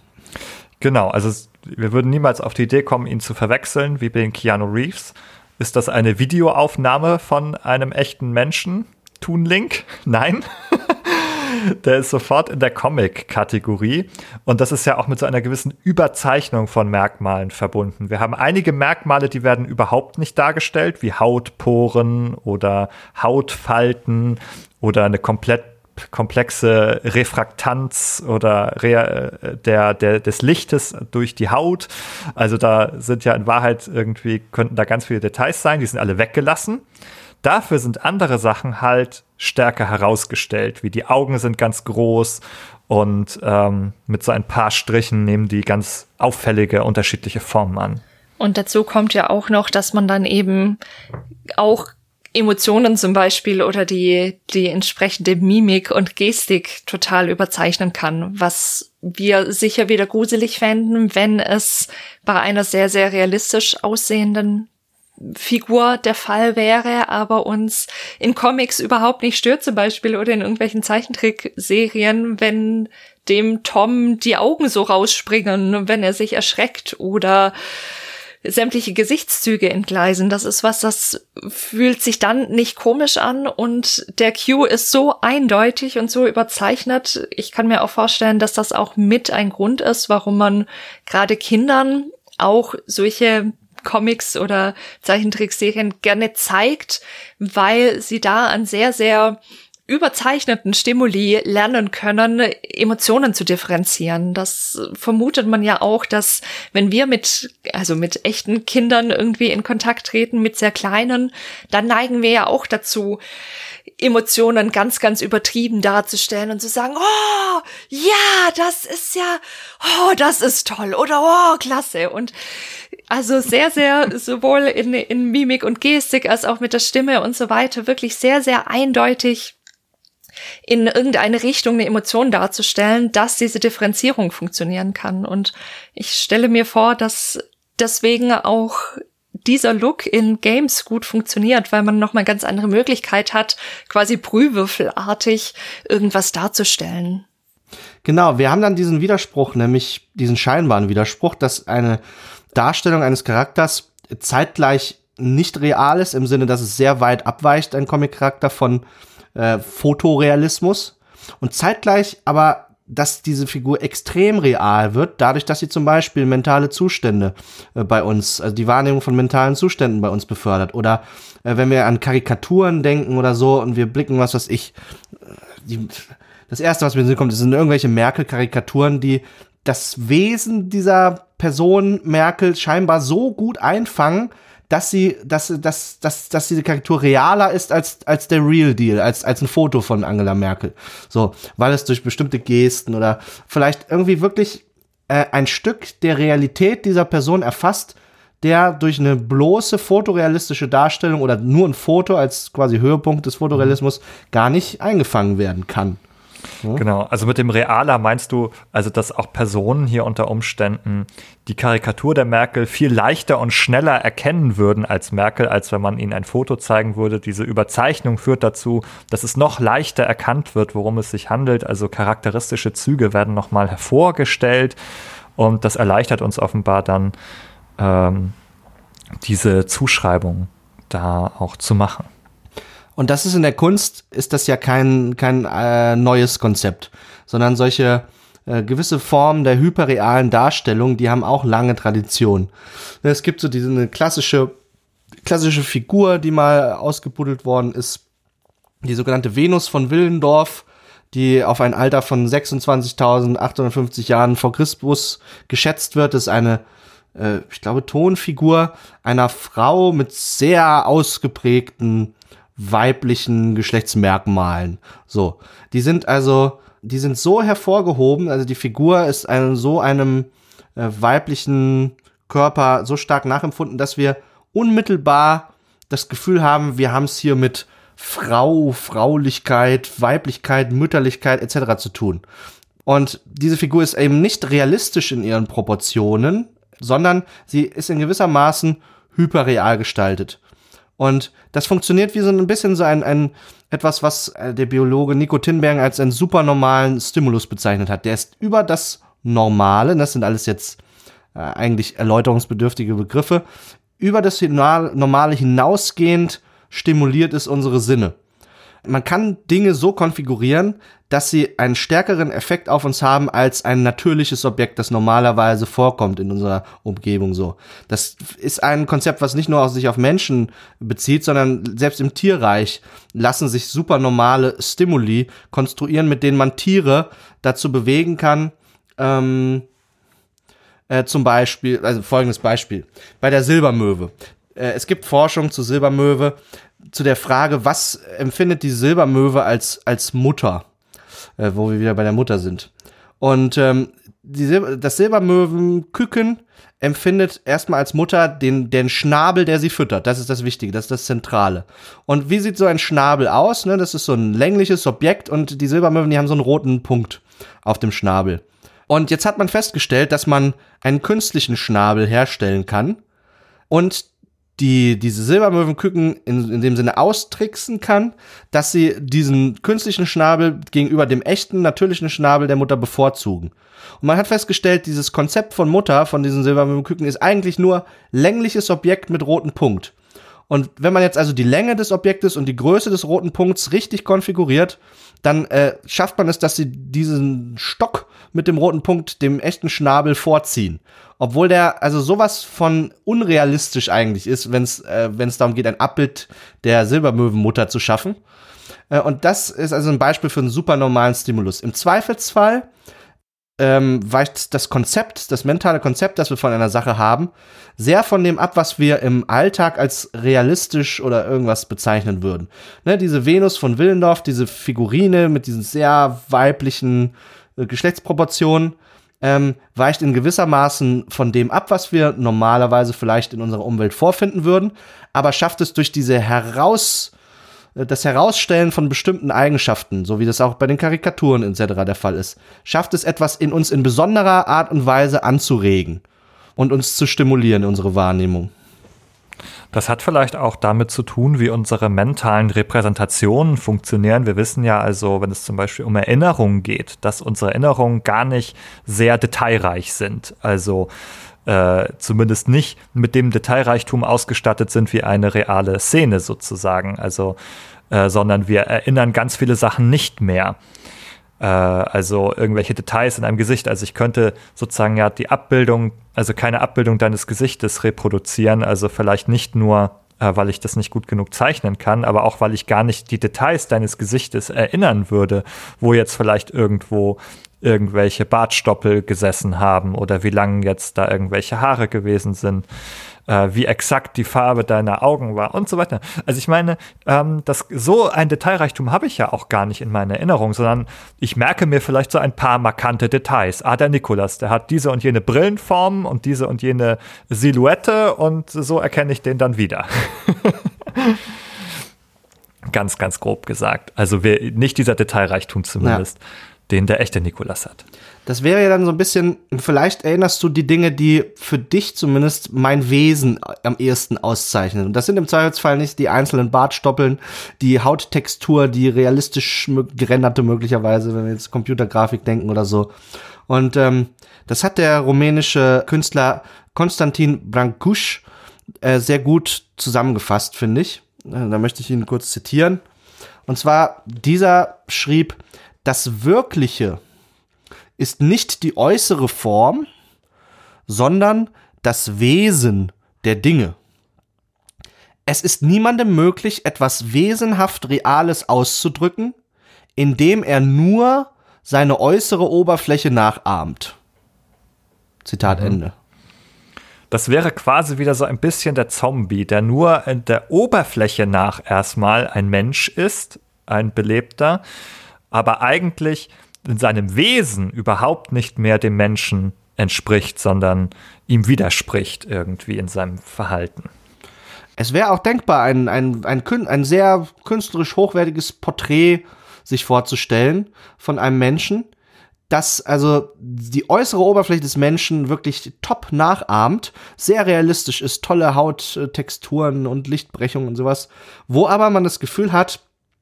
Genau, also wir würden niemals auf die Idee kommen, ihn zu verwechseln, wie bei den Keanu Reeves. Ist das eine Videoaufnahme von einem echten Menschen? Toon Link? Nein. der ist sofort in der Comic-Kategorie. Und das ist ja auch mit so einer gewissen Überzeichnung von Merkmalen verbunden. Wir haben einige Merkmale, die werden überhaupt nicht dargestellt, wie Hautporen oder Hautfalten oder eine komplett komplexe Refraktanz oder Re äh, der, der, des Lichtes durch die Haut. Also da sind ja in Wahrheit irgendwie, könnten da ganz viele Details sein, die sind alle weggelassen. Dafür sind andere Sachen halt stärker herausgestellt, wie die Augen sind ganz groß und ähm, mit so ein paar Strichen nehmen die ganz auffällige unterschiedliche Formen an. Und dazu kommt ja auch noch, dass man dann eben auch Emotionen zum Beispiel oder die, die entsprechende Mimik und Gestik total überzeichnen kann, was wir sicher wieder gruselig fänden, wenn es bei einer sehr, sehr realistisch aussehenden Figur der Fall wäre, aber uns in Comics überhaupt nicht stört zum Beispiel oder in irgendwelchen Zeichentrickserien, wenn dem Tom die Augen so rausspringen, wenn er sich erschreckt oder sämtliche Gesichtszüge entgleisen. Das ist was, das fühlt sich dann nicht komisch an und der Q ist so eindeutig und so überzeichnet. Ich kann mir auch vorstellen, dass das auch mit ein Grund ist, warum man gerade Kindern auch solche Comics oder Zeichentrickserien gerne zeigt, weil sie da an sehr, sehr überzeichneten Stimuli lernen können, Emotionen zu differenzieren. Das vermutet man ja auch, dass wenn wir mit, also mit echten Kindern irgendwie in Kontakt treten, mit sehr kleinen, dann neigen wir ja auch dazu, Emotionen ganz, ganz übertrieben darzustellen und zu sagen, oh, ja, das ist ja, oh, das ist toll oder oh, klasse. Und also sehr, sehr sowohl in, in Mimik und Gestik als auch mit der Stimme und so weiter wirklich sehr, sehr eindeutig in irgendeine Richtung eine Emotion darzustellen, dass diese Differenzierung funktionieren kann. Und ich stelle mir vor, dass deswegen auch dieser Look in Games gut funktioniert, weil man noch mal ganz andere Möglichkeit hat, quasi prühwürfelartig irgendwas darzustellen. Genau, wir haben dann diesen Widerspruch, nämlich diesen scheinbaren Widerspruch, dass eine Darstellung eines Charakters zeitgleich nicht real ist, im Sinne, dass es sehr weit abweicht, ein Comic-Charakter von äh, Fotorealismus. Und zeitgleich aber, dass diese Figur extrem real wird, dadurch, dass sie zum Beispiel mentale Zustände äh, bei uns, also die Wahrnehmung von mentalen Zuständen bei uns befördert. Oder äh, wenn wir an Karikaturen denken oder so und wir blicken, was weiß ich, äh, die, das erste, was mir in den Sinn kommt, sind irgendwelche Merkel-Karikaturen, die das Wesen dieser Person Merkel scheinbar so gut einfangen, dass sie, dass, dass, dass, dass diese Karikatur realer ist als, als der Real Deal, als, als ein Foto von Angela Merkel. So, weil es durch bestimmte Gesten oder vielleicht irgendwie wirklich äh, ein Stück der Realität dieser Person erfasst, der durch eine bloße fotorealistische Darstellung oder nur ein Foto als quasi Höhepunkt des Fotorealismus gar nicht eingefangen werden kann. Hm? Genau, also mit dem Realer meinst du, also dass auch Personen hier unter Umständen die Karikatur der Merkel viel leichter und schneller erkennen würden als Merkel, als wenn man ihnen ein Foto zeigen würde. Diese Überzeichnung führt dazu, dass es noch leichter erkannt wird, worum es sich handelt. Also charakteristische Züge werden nochmal hervorgestellt und das erleichtert uns offenbar dann ähm, diese Zuschreibung da auch zu machen. Und das ist in der Kunst, ist das ja kein, kein äh, neues Konzept, sondern solche äh, gewisse Formen der hyperrealen Darstellung, die haben auch lange Tradition. Es gibt so diese klassische, klassische Figur, die mal ausgebuddelt worden ist, die sogenannte Venus von Willendorf, die auf ein Alter von 26.850 Jahren vor Christus geschätzt wird, das ist eine äh, ich glaube, Tonfigur einer Frau mit sehr ausgeprägten weiblichen Geschlechtsmerkmalen. So, die sind also, die sind so hervorgehoben, also die Figur ist einem so einem äh, weiblichen Körper so stark nachempfunden, dass wir unmittelbar das Gefühl haben, wir haben es hier mit Frau, Fraulichkeit, Weiblichkeit, Mütterlichkeit etc. zu tun. Und diese Figur ist eben nicht realistisch in ihren Proportionen, sondern sie ist in gewisser Maßen hyperreal gestaltet. Und das funktioniert wie so ein bisschen so ein, ein etwas, was äh, der Biologe Nico Tinbergen als einen supernormalen Stimulus bezeichnet hat. Der ist über das Normale, das sind alles jetzt äh, eigentlich erläuterungsbedürftige Begriffe, über das Normale hinausgehend stimuliert es unsere Sinne. Man kann Dinge so konfigurieren, dass sie einen stärkeren Effekt auf uns haben als ein natürliches Objekt, das normalerweise vorkommt in unserer Umgebung so. Das ist ein Konzept, was nicht nur auf sich auf Menschen bezieht, sondern selbst im Tierreich lassen sich supernormale Stimuli konstruieren, mit denen man Tiere dazu bewegen kann, ähm, äh, zum Beispiel, also folgendes Beispiel. Bei der Silbermöwe. Äh, es gibt Forschung zu Silbermöwe, zu der Frage, was empfindet die Silbermöwe als, als Mutter, äh, wo wir wieder bei der Mutter sind. Und ähm, Sil das Silbermöwenküken empfindet erstmal als Mutter den, den Schnabel, der sie füttert. Das ist das Wichtige, das ist das Zentrale. Und wie sieht so ein Schnabel aus? Ne? Das ist so ein längliches Objekt und die Silbermöwen, die haben so einen roten Punkt auf dem Schnabel. Und jetzt hat man festgestellt, dass man einen künstlichen Schnabel herstellen kann. Und die diese Silbermöwenküken in, in dem Sinne austricksen kann, dass sie diesen künstlichen Schnabel gegenüber dem echten, natürlichen Schnabel der Mutter bevorzugen. Und man hat festgestellt, dieses Konzept von Mutter, von diesen Silbermöwenküken, ist eigentlich nur längliches Objekt mit roten Punkt. Und wenn man jetzt also die Länge des Objektes und die Größe des roten Punkts richtig konfiguriert, dann äh, schafft man es, dass sie diesen Stock mit dem roten Punkt dem echten Schnabel vorziehen. Obwohl der also sowas von unrealistisch eigentlich ist, wenn es äh, wenn's darum geht, ein Abbild der Silbermöwenmutter zu schaffen. Äh, und das ist also ein Beispiel für einen super normalen Stimulus. Im Zweifelsfall ähm, weicht das Konzept, das mentale Konzept, das wir von einer Sache haben, sehr von dem ab, was wir im Alltag als realistisch oder irgendwas bezeichnen würden. Ne, diese Venus von Willendorf, diese Figurine mit diesen sehr weiblichen äh, Geschlechtsproportionen, ähm, weicht in gewisser Maßen von dem ab, was wir normalerweise vielleicht in unserer Umwelt vorfinden würden, aber schafft es durch diese heraus äh, das Herausstellen von bestimmten Eigenschaften, so wie das auch bei den Karikaturen etc. der Fall ist, schafft es etwas in uns in besonderer Art und Weise anzuregen und uns zu stimulieren, unsere Wahrnehmung. Das hat vielleicht auch damit zu tun, wie unsere mentalen Repräsentationen funktionieren. Wir wissen ja also, wenn es zum Beispiel um Erinnerungen geht, dass unsere Erinnerungen gar nicht sehr detailreich sind. Also äh, zumindest nicht mit dem Detailreichtum ausgestattet sind wie eine reale Szene sozusagen. Also, äh, sondern wir erinnern ganz viele Sachen nicht mehr. Äh, also irgendwelche Details in einem Gesicht. Also ich könnte sozusagen ja die Abbildung, also keine Abbildung deines Gesichtes reproduzieren, also vielleicht nicht nur äh, weil ich das nicht gut genug zeichnen kann, aber auch weil ich gar nicht die Details deines Gesichtes erinnern würde, wo jetzt vielleicht irgendwo irgendwelche Bartstoppel gesessen haben oder wie lang jetzt da irgendwelche Haare gewesen sind äh, wie exakt die Farbe deiner Augen war und so weiter. Also ich meine, ähm, das, so ein Detailreichtum habe ich ja auch gar nicht in meiner Erinnerung, sondern ich merke mir vielleicht so ein paar markante Details. Ah, der Nikolas, der hat diese und jene Brillenform und diese und jene Silhouette und so erkenne ich den dann wieder. ganz, ganz grob gesagt. Also wir, nicht dieser Detailreichtum zumindest, ja. Den der echte Nikolas hat. Das wäre ja dann so ein bisschen, vielleicht erinnerst du die Dinge, die für dich zumindest mein Wesen am ehesten auszeichnen. Und das sind im Zweifelsfall nicht die einzelnen Bartstoppeln, die Hauttextur, die realistisch gerenderte möglicherweise, wenn wir jetzt Computergrafik denken oder so. Und ähm, das hat der rumänische Künstler Konstantin Brancuș äh, sehr gut zusammengefasst, finde ich. Äh, da möchte ich ihn kurz zitieren. Und zwar, dieser schrieb, das Wirkliche ist nicht die äußere Form, sondern das Wesen der Dinge. Es ist niemandem möglich, etwas wesenhaft Reales auszudrücken, indem er nur seine äußere Oberfläche nachahmt. Zitat mhm. Ende. Das wäre quasi wieder so ein bisschen der Zombie, der nur in der Oberfläche nach erstmal ein Mensch ist, ein Belebter, aber eigentlich in seinem Wesen überhaupt nicht mehr dem Menschen entspricht, sondern ihm widerspricht irgendwie in seinem Verhalten. Es wäre auch denkbar, ein, ein, ein, ein sehr künstlerisch hochwertiges Porträt sich vorzustellen von einem Menschen, das also die äußere Oberfläche des Menschen wirklich top nachahmt, sehr realistisch ist, tolle Hauttexturen und Lichtbrechungen und sowas, wo aber man das Gefühl hat,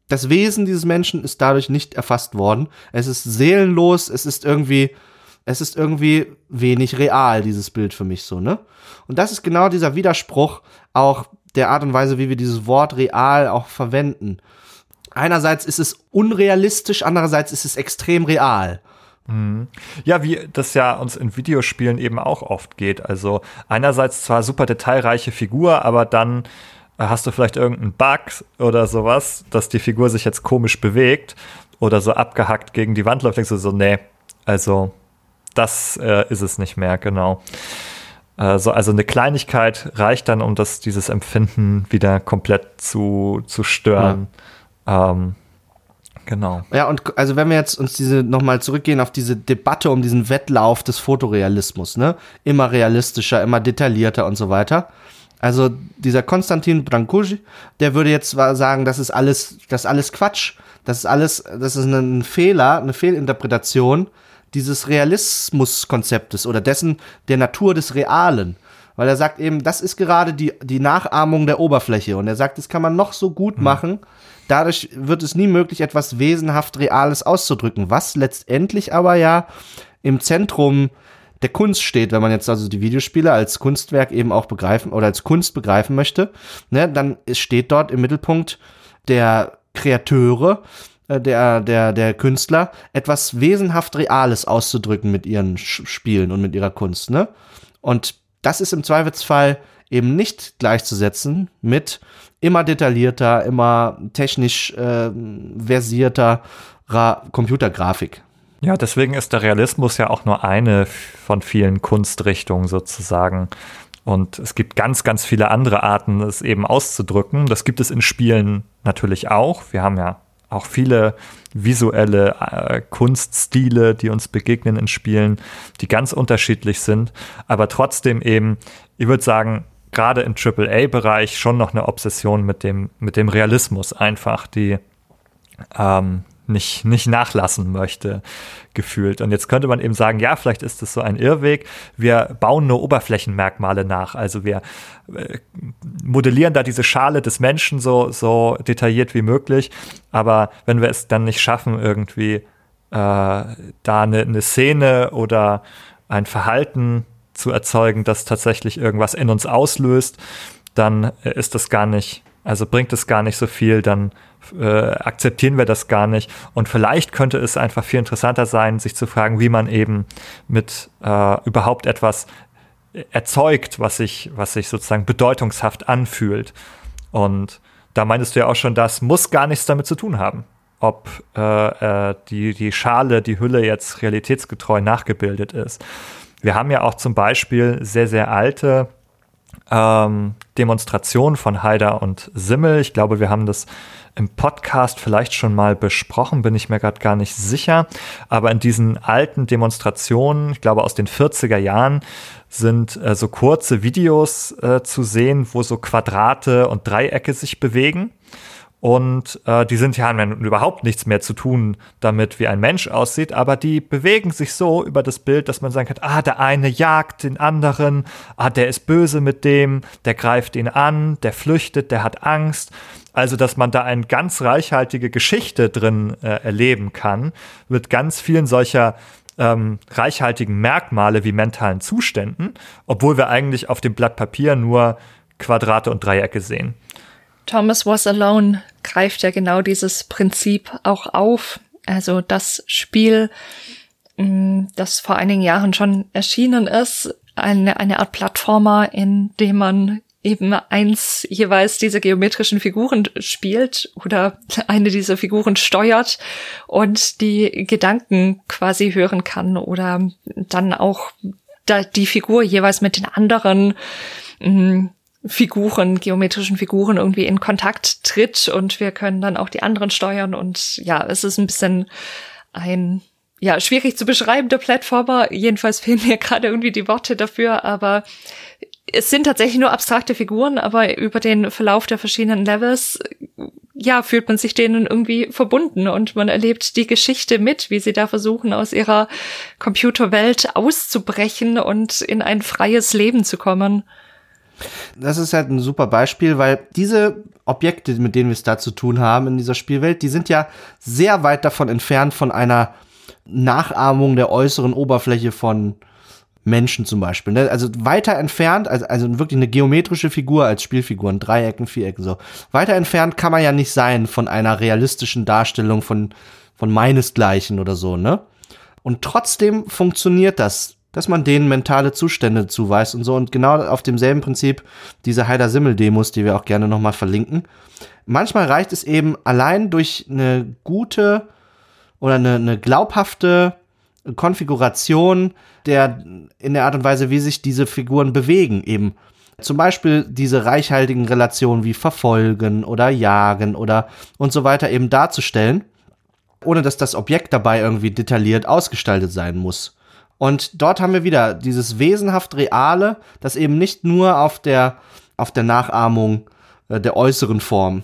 das Wesen dieses Menschen ist dadurch nicht erfasst worden. Es ist seelenlos, es ist irgendwie, es ist irgendwie wenig real, dieses Bild für mich so, ne? Und das ist genau dieser Widerspruch auch der Art und Weise, wie wir dieses Wort real auch verwenden. Einerseits ist es unrealistisch, andererseits ist es extrem real. Mhm. Ja, wie das ja uns in Videospielen eben auch oft geht. Also einerseits zwar super detailreiche Figur, aber dann hast du vielleicht irgendeinen Bug oder sowas, dass die Figur sich jetzt komisch bewegt oder so abgehackt gegen die Wand läuft, denkst du so, nee, also das äh, ist es nicht mehr, genau. Also, also eine Kleinigkeit reicht dann, um das, dieses Empfinden wieder komplett zu, zu stören. Ja. Ähm, genau. Ja, und also wenn wir jetzt uns diese nochmal zurückgehen auf diese Debatte um diesen Wettlauf des Fotorealismus, ne? Immer realistischer, immer detaillierter und so weiter. Also dieser Konstantin Brancusi, der würde jetzt sagen, das ist alles, das ist alles Quatsch. Das ist alles, das ist ein Fehler, eine Fehlinterpretation dieses Realismuskonzeptes oder dessen der Natur des Realen. Weil er sagt eben, das ist gerade die, die Nachahmung der Oberfläche. Und er sagt, das kann man noch so gut mhm. machen. Dadurch wird es nie möglich, etwas wesenhaft Reales auszudrücken. Was letztendlich aber ja im Zentrum der Kunst steht, wenn man jetzt also die Videospiele als Kunstwerk eben auch begreifen oder als Kunst begreifen möchte, ne, dann steht dort im Mittelpunkt der Kreateure, äh, der, der, der Künstler, etwas wesenhaft Reales auszudrücken mit ihren Spielen und mit ihrer Kunst, ne? Und das ist im Zweifelsfall eben nicht gleichzusetzen mit immer detaillierter, immer technisch äh, versierter Ra Computergrafik. Ja, deswegen ist der Realismus ja auch nur eine von vielen Kunstrichtungen sozusagen. Und es gibt ganz, ganz viele andere Arten, es eben auszudrücken. Das gibt es in Spielen natürlich auch. Wir haben ja auch viele visuelle äh, Kunststile, die uns begegnen in Spielen, die ganz unterschiedlich sind, aber trotzdem eben, ich würde sagen, gerade im AAA-Bereich schon noch eine Obsession mit dem, mit dem Realismus einfach, die ähm, nicht, nicht nachlassen möchte, gefühlt. Und jetzt könnte man eben sagen, ja, vielleicht ist es so ein Irrweg. Wir bauen nur Oberflächenmerkmale nach. Also wir äh, modellieren da diese Schale des Menschen so, so detailliert wie möglich. Aber wenn wir es dann nicht schaffen, irgendwie äh, da eine, eine Szene oder ein Verhalten zu erzeugen, das tatsächlich irgendwas in uns auslöst, dann ist das gar nicht, also bringt es gar nicht so viel, dann äh, akzeptieren wir das gar nicht. Und vielleicht könnte es einfach viel interessanter sein, sich zu fragen, wie man eben mit äh, überhaupt etwas erzeugt, was sich, was sich sozusagen bedeutungshaft anfühlt. Und da meintest du ja auch schon, das muss gar nichts damit zu tun haben. ob äh, äh, die, die Schale, die Hülle jetzt realitätsgetreu nachgebildet ist. Wir haben ja auch zum Beispiel sehr, sehr alte ähm, Demonstrationen von Haider und Simmel. Ich glaube, wir haben das im Podcast vielleicht schon mal besprochen, bin ich mir gerade gar nicht sicher. Aber in diesen alten Demonstrationen, ich glaube aus den 40er Jahren, sind äh, so kurze Videos äh, zu sehen, wo so Quadrate und Dreiecke sich bewegen. Und äh, die sind ja haben überhaupt nichts mehr zu tun damit, wie ein Mensch aussieht, aber die bewegen sich so über das Bild, dass man sagen kann, ah, der eine jagt den anderen, ah, der ist böse mit dem, der greift ihn an, der flüchtet, der hat Angst. Also, dass man da eine ganz reichhaltige Geschichte drin äh, erleben kann, mit ganz vielen solcher ähm, reichhaltigen Merkmale wie mentalen Zuständen, obwohl wir eigentlich auf dem Blatt Papier nur Quadrate und Dreiecke sehen. Thomas Was Alone greift ja genau dieses Prinzip auch auf. Also das Spiel, mm, das vor einigen Jahren schon erschienen ist, eine, eine Art Plattformer, in dem man eben eins jeweils dieser geometrischen Figuren spielt oder eine dieser Figuren steuert und die Gedanken quasi hören kann oder dann auch die Figur jeweils mit den anderen mm, Figuren, geometrischen Figuren irgendwie in Kontakt tritt und wir können dann auch die anderen steuern und ja, es ist ein bisschen ein ja, schwierig zu beschreibender Plattformer. Jedenfalls fehlen mir gerade irgendwie die Worte dafür, aber es sind tatsächlich nur abstrakte Figuren, aber über den Verlauf der verschiedenen Levels, ja, fühlt man sich denen irgendwie verbunden und man erlebt die Geschichte mit, wie sie da versuchen, aus ihrer Computerwelt auszubrechen und in ein freies Leben zu kommen. Das ist halt ein super Beispiel, weil diese Objekte, mit denen wir es da zu tun haben in dieser Spielwelt, die sind ja sehr weit davon entfernt von einer Nachahmung der äußeren Oberfläche von Menschen zum Beispiel. Ne? Also weiter entfernt, also, also wirklich eine geometrische Figur als Spielfiguren, Dreiecken, Vierecken, so. Weiter entfernt kann man ja nicht sein von einer realistischen Darstellung von, von meinesgleichen oder so, ne? Und trotzdem funktioniert das dass man denen mentale Zustände zuweist und so. Und genau auf demselben Prinzip diese Heider-Simmel-Demos, die wir auch gerne nochmal verlinken. Manchmal reicht es eben allein durch eine gute oder eine, eine glaubhafte Konfiguration der, in der Art und Weise, wie sich diese Figuren bewegen, eben. Zum Beispiel diese reichhaltigen Relationen wie Verfolgen oder Jagen oder und so weiter eben darzustellen, ohne dass das Objekt dabei irgendwie detailliert ausgestaltet sein muss. Und dort haben wir wieder dieses wesenhaft Reale, das eben nicht nur auf der, auf der Nachahmung äh, der äußeren Form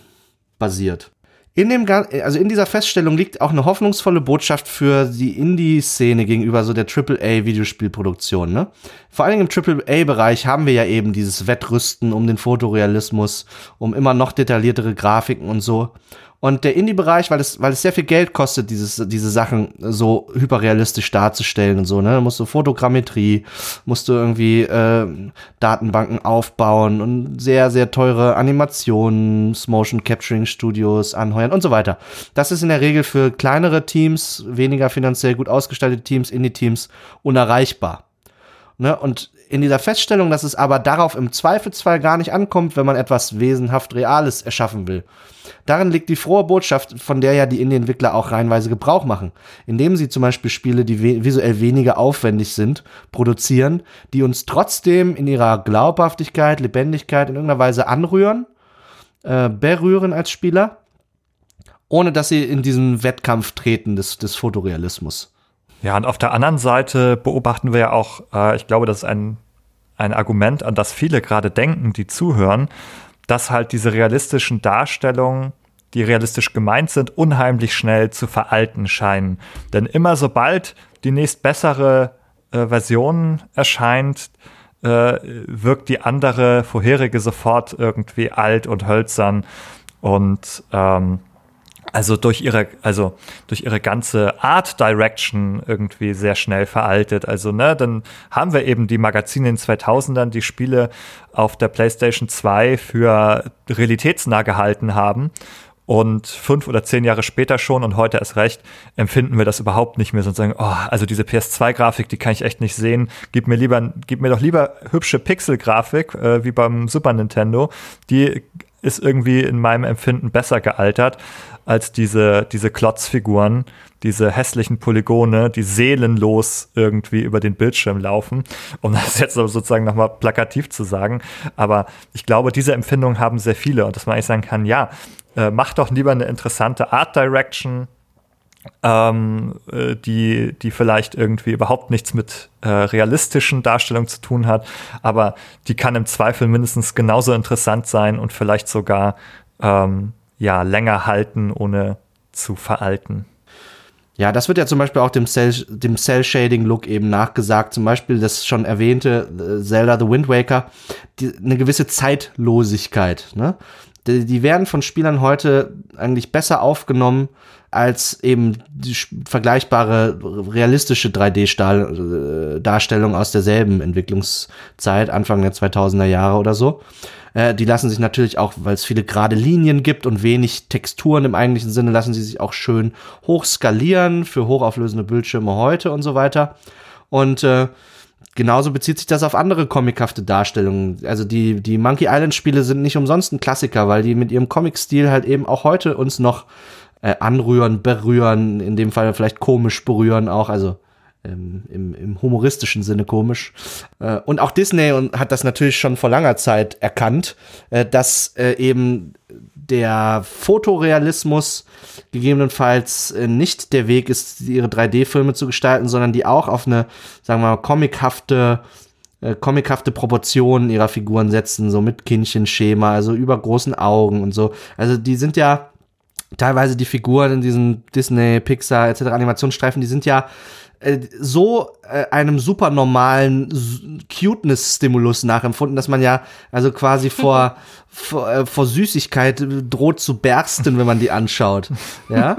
basiert. In dem, also in dieser Feststellung liegt auch eine hoffnungsvolle Botschaft für die Indie-Szene gegenüber so der AAA-Videospielproduktion. Ne? Vor allem im AAA-Bereich haben wir ja eben dieses Wettrüsten um den Fotorealismus, um immer noch detailliertere Grafiken und so. Und der Indie-Bereich, weil es, weil es sehr viel Geld kostet, dieses, diese Sachen so hyperrealistisch darzustellen und so, ne? Da musst du Fotogrammetrie, musst du irgendwie äh, Datenbanken aufbauen und sehr, sehr teure Animationen, Motion Capturing Studios anheuern und so weiter. Das ist in der Regel für kleinere Teams, weniger finanziell gut ausgestaltete Teams, Indie-Teams unerreichbar. Ne? Und in dieser Feststellung, dass es aber darauf im Zweifelsfall gar nicht ankommt, wenn man etwas wesenhaft Reales erschaffen will Darin liegt die frohe Botschaft, von der ja die Indie-Entwickler auch reihenweise Gebrauch machen, indem sie zum Beispiel Spiele, die visuell weniger aufwendig sind, produzieren, die uns trotzdem in ihrer Glaubhaftigkeit, Lebendigkeit in irgendeiner Weise anrühren, äh, berühren als Spieler, ohne dass sie in diesen Wettkampf treten des, des Fotorealismus. Ja, und auf der anderen Seite beobachten wir ja auch, äh, ich glaube, das ist ein, ein Argument, an das viele gerade denken, die zuhören, dass halt diese realistischen Darstellungen, die realistisch gemeint sind, unheimlich schnell zu veralten scheinen. Denn immer sobald die nächst bessere äh, Version erscheint, äh, wirkt die andere vorherige sofort irgendwie alt und hölzern und ähm, also durch ihre, also durch ihre ganze Art Direction irgendwie sehr schnell veraltet. Also, ne, dann haben wir eben die Magazine in den 2000ern, die Spiele auf der PlayStation 2 für realitätsnah gehalten haben. Und fünf oder zehn Jahre später schon und heute erst recht empfinden wir das überhaupt nicht mehr, sondern sagen, oh, also diese PS2-Grafik, die kann ich echt nicht sehen. Gib mir lieber, gib mir doch lieber hübsche Pixel-Grafik, äh, wie beim Super Nintendo. Die ist irgendwie in meinem Empfinden besser gealtert als diese, diese Klotzfiguren, diese hässlichen Polygone, die seelenlos irgendwie über den Bildschirm laufen, um das jetzt sozusagen nochmal plakativ zu sagen. Aber ich glaube, diese Empfindung haben sehr viele und dass man eigentlich sagen kann, ja, äh, mach doch lieber eine interessante Art Direction, ähm, äh, die, die vielleicht irgendwie überhaupt nichts mit äh, realistischen Darstellungen zu tun hat, aber die kann im Zweifel mindestens genauso interessant sein und vielleicht sogar ähm, ja, länger halten, ohne zu veralten. Ja, das wird ja zum Beispiel auch dem Cell, dem Cell Shading Look eben nachgesagt. Zum Beispiel das schon erwähnte äh, Zelda The Wind Waker, die, eine gewisse Zeitlosigkeit. Ne? Die, die werden von Spielern heute eigentlich besser aufgenommen als eben die vergleichbare realistische 3D-Darstellung äh, aus derselben Entwicklungszeit, Anfang der 2000er Jahre oder so. Äh, die lassen sich natürlich auch, weil es viele gerade Linien gibt und wenig Texturen im eigentlichen Sinne, lassen sie sich auch schön hochskalieren für hochauflösende Bildschirme heute und so weiter. Und äh, genauso bezieht sich das auf andere comichafte Darstellungen. Also die, die Monkey Island Spiele sind nicht umsonst ein Klassiker, weil die mit ihrem Comic-Stil halt eben auch heute uns noch äh, anrühren, berühren, in dem Fall vielleicht komisch berühren auch, also ähm, im, im humoristischen Sinne komisch. Äh, und auch Disney hat das natürlich schon vor langer Zeit erkannt, äh, dass äh, eben der Fotorealismus gegebenenfalls äh, nicht der Weg ist, ihre 3D-Filme zu gestalten, sondern die auch auf eine, sagen wir mal, comichafte äh, comichafte Proportionen ihrer Figuren setzen, so mit Kindchenschema, also über großen Augen und so. Also die sind ja teilweise die Figuren in diesen Disney, Pixar etc. Animationsstreifen, die sind ja äh, so äh, einem super normalen Cuteness-Stimulus nachempfunden, dass man ja also quasi vor, vor, äh, vor Süßigkeit droht zu bersten, wenn man die anschaut. Ja.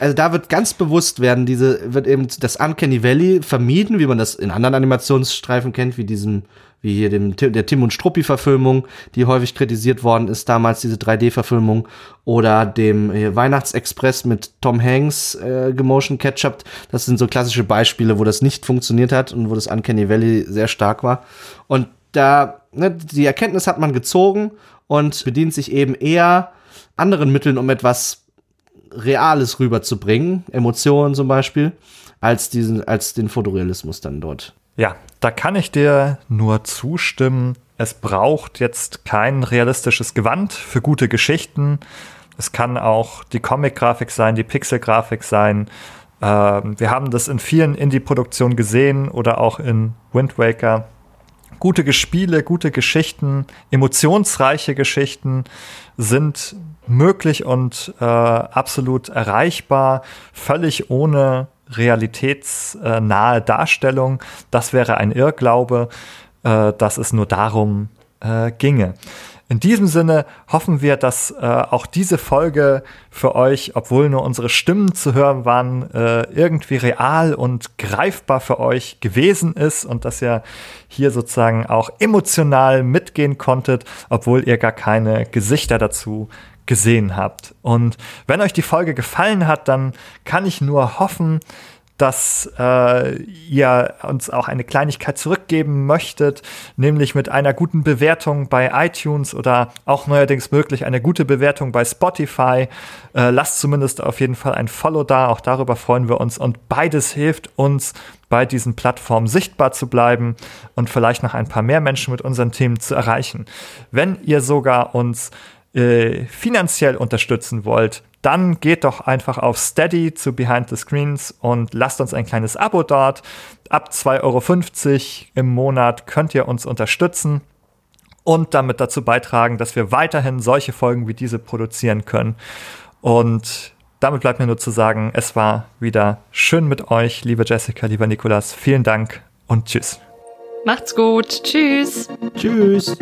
Also da wird ganz bewusst werden, diese, wird eben das Uncanny Valley vermieden, wie man das in anderen Animationsstreifen kennt, wie diesem wie hier dem, der Tim und Struppi-Verfilmung, die häufig kritisiert worden ist, damals diese 3D-Verfilmung, oder dem Weihnachtsexpress mit Tom Hanks äh, gemotion catchupt. Das sind so klassische Beispiele, wo das nicht funktioniert hat und wo das Uncanny Valley sehr stark war. Und da, ne, die Erkenntnis hat man gezogen und bedient sich eben eher anderen Mitteln, um etwas Reales rüberzubringen, Emotionen zum Beispiel, als diesen, als den Fotorealismus dann dort. Ja, da kann ich dir nur zustimmen. Es braucht jetzt kein realistisches Gewand für gute Geschichten. Es kann auch die Comic-Grafik sein, die Pixel-Grafik sein. Ähm, wir haben das in vielen Indie-Produktionen gesehen oder auch in Wind Waker. Gute Spiele, gute Geschichten, emotionsreiche Geschichten sind möglich und äh, absolut erreichbar, völlig ohne realitätsnahe Darstellung. Das wäre ein Irrglaube, äh, dass es nur darum äh, ginge. In diesem Sinne hoffen wir, dass äh, auch diese Folge für euch, obwohl nur unsere Stimmen zu hören waren, äh, irgendwie real und greifbar für euch gewesen ist und dass ihr hier sozusagen auch emotional mitgehen konntet, obwohl ihr gar keine Gesichter dazu gesehen habt. Und wenn euch die Folge gefallen hat, dann kann ich nur hoffen, dass äh, ihr uns auch eine Kleinigkeit zurückgeben möchtet, nämlich mit einer guten Bewertung bei iTunes oder auch neuerdings möglich eine gute Bewertung bei Spotify. Äh, lasst zumindest auf jeden Fall ein Follow da, auch darüber freuen wir uns und beides hilft uns bei diesen Plattformen sichtbar zu bleiben und vielleicht noch ein paar mehr Menschen mit unseren Themen zu erreichen. Wenn ihr sogar uns äh, finanziell unterstützen wollt, dann geht doch einfach auf Steady zu Behind the Screens und lasst uns ein kleines Abo dort. Ab 2,50 Euro im Monat könnt ihr uns unterstützen und damit dazu beitragen, dass wir weiterhin solche Folgen wie diese produzieren können. Und damit bleibt mir nur zu sagen, es war wieder schön mit euch, liebe Jessica, lieber Nikolas. Vielen Dank und tschüss. Macht's gut. Tschüss. Tschüss.